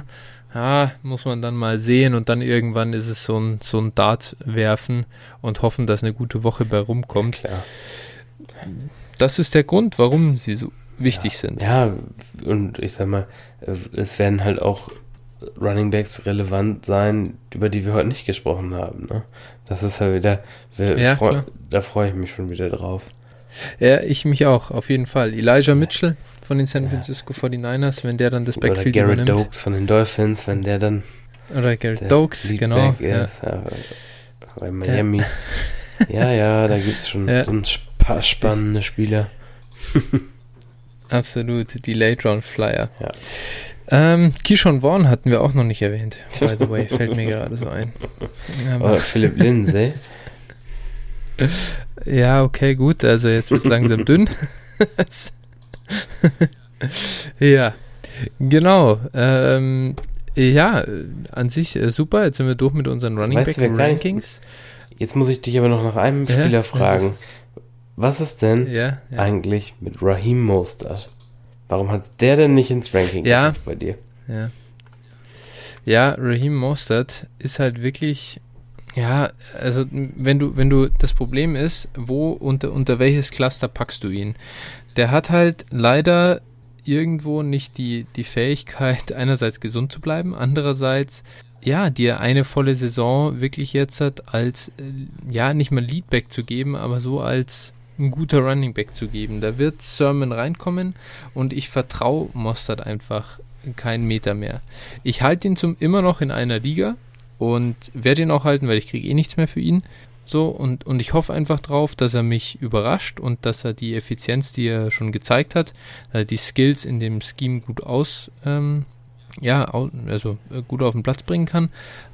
ja, muss man dann mal sehen und dann irgendwann ist es so ein, so ein Dart werfen und hoffen, dass eine gute Woche bei rumkommt. Klar. Das ist der Grund, warum sie so wichtig ja. sind. Ja, und ich sag mal, es werden halt auch Running Backs relevant sein, über die wir heute nicht gesprochen haben. Ne? Das ist halt wieder, wir Ja, freu- da freue ich mich schon wieder drauf. Ja, ich mich auch, auf jeden Fall. Elijah Mitchell von den San Ja. Francisco 49ers, wenn der dann das Oder Backfield Garrett übernimmt. Dokes von den Dolphins, wenn der dann Oder Garrett Dokes, genau. Ja. ist. Ja. Bei Miami. <laughs> Ja, ja, da gibt es schon Ja. ein paar spannende Spieler. <laughs> Absolut, die Late Round Flyer. Ja. Ähm, Keyshawn Vaughn hatten wir auch noch nicht erwähnt, by the way, fällt mir <laughs> gerade so ein. Oder Aber, Philipp Lindsay. Ja, okay, gut, also jetzt wird es langsam dünn. <laughs> ja, genau. Ähm, ja, an sich äh, super. Jetzt sind wir durch mit unseren Running Weißt Back nicht- Rankings. Jetzt muss ich dich aber noch nach einem Ja, Spieler fragen. ist- Was ist denn Ja, ja. eigentlich mit Raheem Mostert? Warum hat der denn nicht ins Ranking Ja. bei dir? Ja. Ja, Raheem Mostert ist halt wirklich, ja, also wenn du, wenn du, das Problem ist, wo, unter, unter welches Cluster packst du ihn? Der hat halt leider irgendwo nicht die, die Fähigkeit, <laughs> einerseits gesund zu bleiben, andererseits, ja, dir eine volle Saison wirklich jetzt hat, als, äh, ja, nicht mal Leadback zu geben, aber so als ein guter Running Back zu geben. Da wird Sermon reinkommen und ich vertraue Mostert einfach keinen Meter mehr. Ich halte ihn zum immer noch in einer Liga und werde ihn auch halten, weil ich kriege eh nichts mehr für ihn. So, und, und ich hoffe einfach drauf, dass er mich überrascht und dass er die Effizienz, die er schon gezeigt hat, äh, die Skills in dem Scheme gut aus, ähm, ja, also äh, gut auf den Platz bringen kann.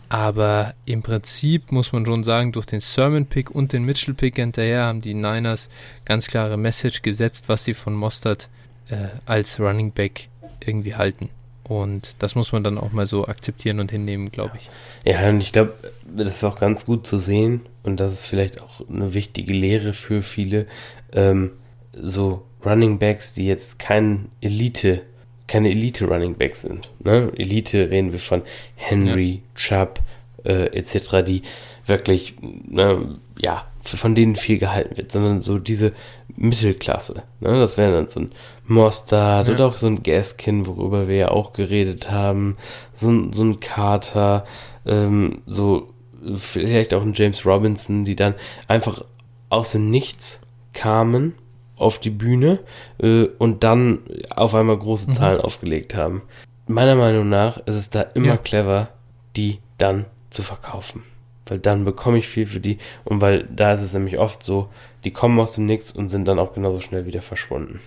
Aber im Prinzip muss man schon sagen, durch den Sermon-Pick und den Mitchell-Pick hinterher haben die Niners ganz klare Message gesetzt, was sie von Mostert äh, als Running Back irgendwie halten. Und das muss man dann auch mal so akzeptieren und hinnehmen, glaube ich. Ja, und ich glaube, das ist auch ganz gut zu sehen und das ist vielleicht auch eine wichtige Lehre für viele, ähm, so Running Backs, die jetzt kein Elite, keine Elite Running Backs sind. Ne? Elite reden wir von Henry, Chubb äh, etc., die wirklich, ne, ja, von denen viel gehalten wird, sondern so diese Mittelklasse. Ne? Das wäre dann so ein Mostard Ja. oder auch so ein Gaskin, worüber wir ja auch geredet haben, so ein, so ein Carter, ähm, so vielleicht auch ein James Robinson, die dann einfach aus dem Nichts kamen auf die Bühne äh, und dann auf einmal große Mhm. Zahlen aufgelegt haben. Meiner Meinung nach ist es da immer Ja. clever, die dann zu verkaufen. Weil dann bekomme ich viel für die und weil da ist es nämlich oft so, die kommen aus dem Nix und sind dann auch genauso schnell wieder verschwunden.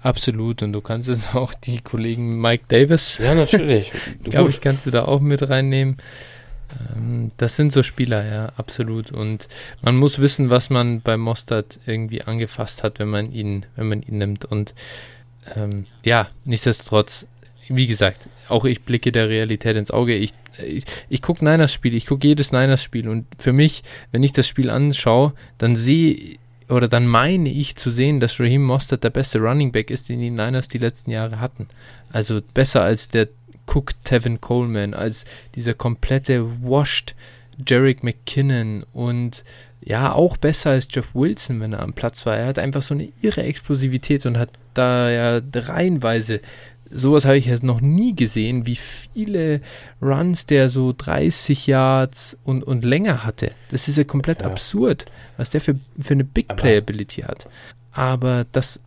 Absolut. Und du kannst jetzt auch die Kollegen Mike Davis, Ja, natürlich. <laughs> glaube ich, kannst du da auch mit reinnehmen. Ähm, das sind so Spieler, ja, absolut. Und man muss wissen, was man bei Mostert irgendwie angefasst hat, wenn man ihn, wenn man ihn nimmt. Und ähm, ja, nichtsdestotrotz, wie gesagt, auch ich blicke der Realität ins Auge. Ich, ich, ich gucke Niners Spiel, ich gucke jedes Niners Spiel und für mich, wenn ich das Spiel anschaue, dann sehe oder dann meine ich zu sehen, dass Raheem Mostert der beste Running Back ist, den die Niners die letzten Jahre hatten. Also besser als der Cook Tevin Coleman, als dieser komplette washed Jarek McKinnon und ja, auch besser als Jeff Wilson, wenn er am Platz war. Er hat einfach so eine irre Explosivität und hat da ja reihenweise sowas habe ich jetzt noch nie gesehen, wie viele Runs der so 30 Yards und, und länger hatte. Das ist ja komplett Ja. absurd, was der für, für eine Big Playability hat. Aber das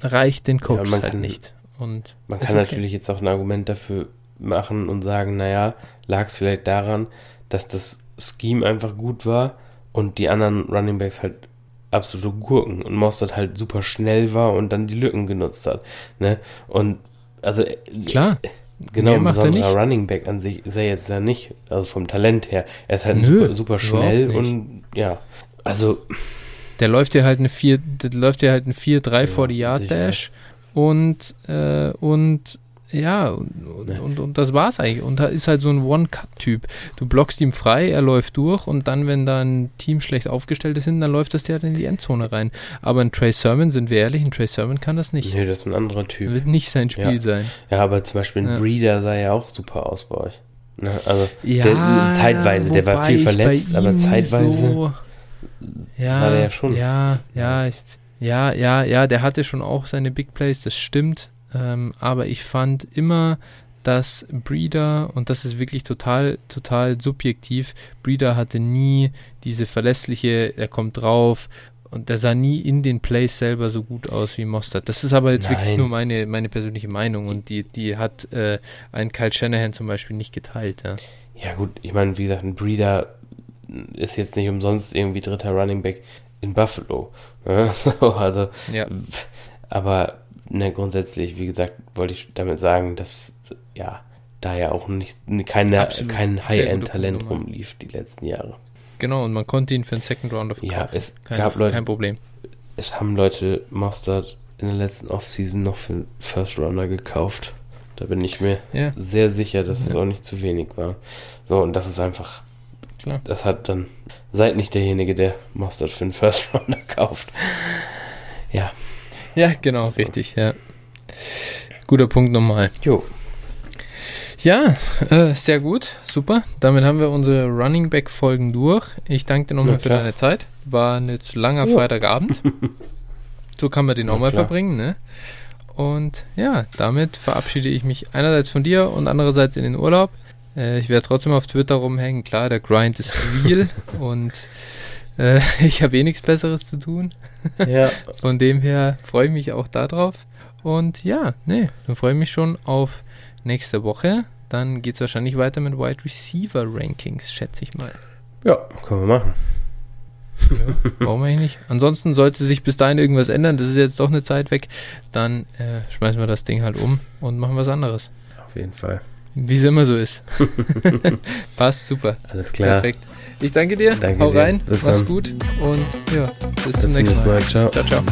reicht den Coaches man halt kann- nicht. Und Man kann okay. natürlich jetzt auch ein Argument dafür machen und sagen, naja, lag es vielleicht daran, dass das Scheme einfach gut war und die anderen Running Backs halt absolute Gurken und Mostert halt super schnell war und dann die Lücken genutzt hat. Ne? Und also äh, Klar. genau, mehr ein macht besonderer nicht. Running Back an sich ist er jetzt ja nicht, also vom Talent her. Er ist halt Nö, super, super schnell und ja, also Der läuft dir halt eine 4, der läuft dir halt ein 4-3 Ja, vor die Yard Dash und äh, und ja, und, und, Ja. und, und das war's eigentlich. Und da ist halt so ein One-Cut-Typ. Du blockst ihm frei, er läuft durch und dann, wenn da ein Team schlecht aufgestellt ist, dann läuft das dir halt in die Endzone rein. Aber ein Trey Sermon, sind wir ehrlich, ein Trey Sermon kann das nicht. nee, das ist ein anderer Typ. Wird nicht sein Spiel Ja. sein. Ja, aber zum Beispiel ein Ja. Breeder sah ja auch super aus bei euch. Ne? Also Ja, Der- zeitweise, der war viel verletzt, aber zeitweise So, ja, war der ja schon Ja, ja, ich, ja, ja, ja, der hatte schon auch seine Big Plays, das stimmt. Ähm, aber ich fand immer, dass Breeder, und das ist wirklich total, total subjektiv, Breeder hatte nie diese verlässliche, er kommt drauf und der sah nie in den Plays selber so gut aus wie Mostert. Das ist aber jetzt wirklich Nein. nur meine, meine persönliche Meinung und die, die hat äh, ein Kyle Shanahan zum Beispiel nicht geteilt. Ja. Ja gut, ich meine, wie gesagt, ein Breeder ist jetzt nicht umsonst irgendwie dritter Running Back in Buffalo. <laughs> So, also, Ja. aber ne, grundsätzlich, wie gesagt, wollte ich damit sagen, dass ja, da ja auch nicht keine, Absolut. kein High-End-Talent rumlief die letzten Jahre. Genau, und man konnte ihn für einen Second Rounder verkaufen. Ja, es kein, gab Leute- kein Problem. Es haben Leute Mustard in der letzten Offseason noch für einen First Runner gekauft. Da bin ich mir Ja, sehr sicher, dass es Ja. auch nicht zu wenig war. So, und das ist einfach, klar. das hat dann, seid nicht derjenige, der Mustard für einen First Runner <laughs> kauft. Ja. Ja, genau, So. richtig, ja. Guter Punkt nochmal. Jo. Ja, äh, sehr gut, super. Damit haben wir unsere Running Back Folgen durch. Ich danke dir nochmal für klar. deine Zeit. War ein jetzt langer Ja. Freitagabend. <laughs> so kann man den Na auch mal klar. verbringen, ne? Und ja, damit verabschiede ich mich einerseits von dir und andererseits in den Urlaub. Äh, ich werde trotzdem auf Twitter rumhängen. Klar, der Grind ist real <laughs> und äh, <laughs> ich habe eh nichts Besseres zu tun. Ja. <laughs> Von dem her freue ich mich auch darauf. Und ja, nee, dann freue ich mich schon auf nächste Woche. Dann geht es wahrscheinlich weiter mit Wide Receiver Rankings, schätze ich mal. Ja, können wir machen. Warum eigentlich nicht? Ansonsten sollte sich bis dahin irgendwas ändern, das ist jetzt doch eine Zeit weg, dann äh, schmeißen wir das Ding halt um und machen was anderes. Auf jeden Fall. Wie es immer so ist. <laughs> Passt super. Alles klar. Perfekt. Ich danke dir. Danke Hau dir. rein. Bis Mach's dann. gut und ja, bis, Bis zum nächsten Mal. Ciao. Ciao, ciao.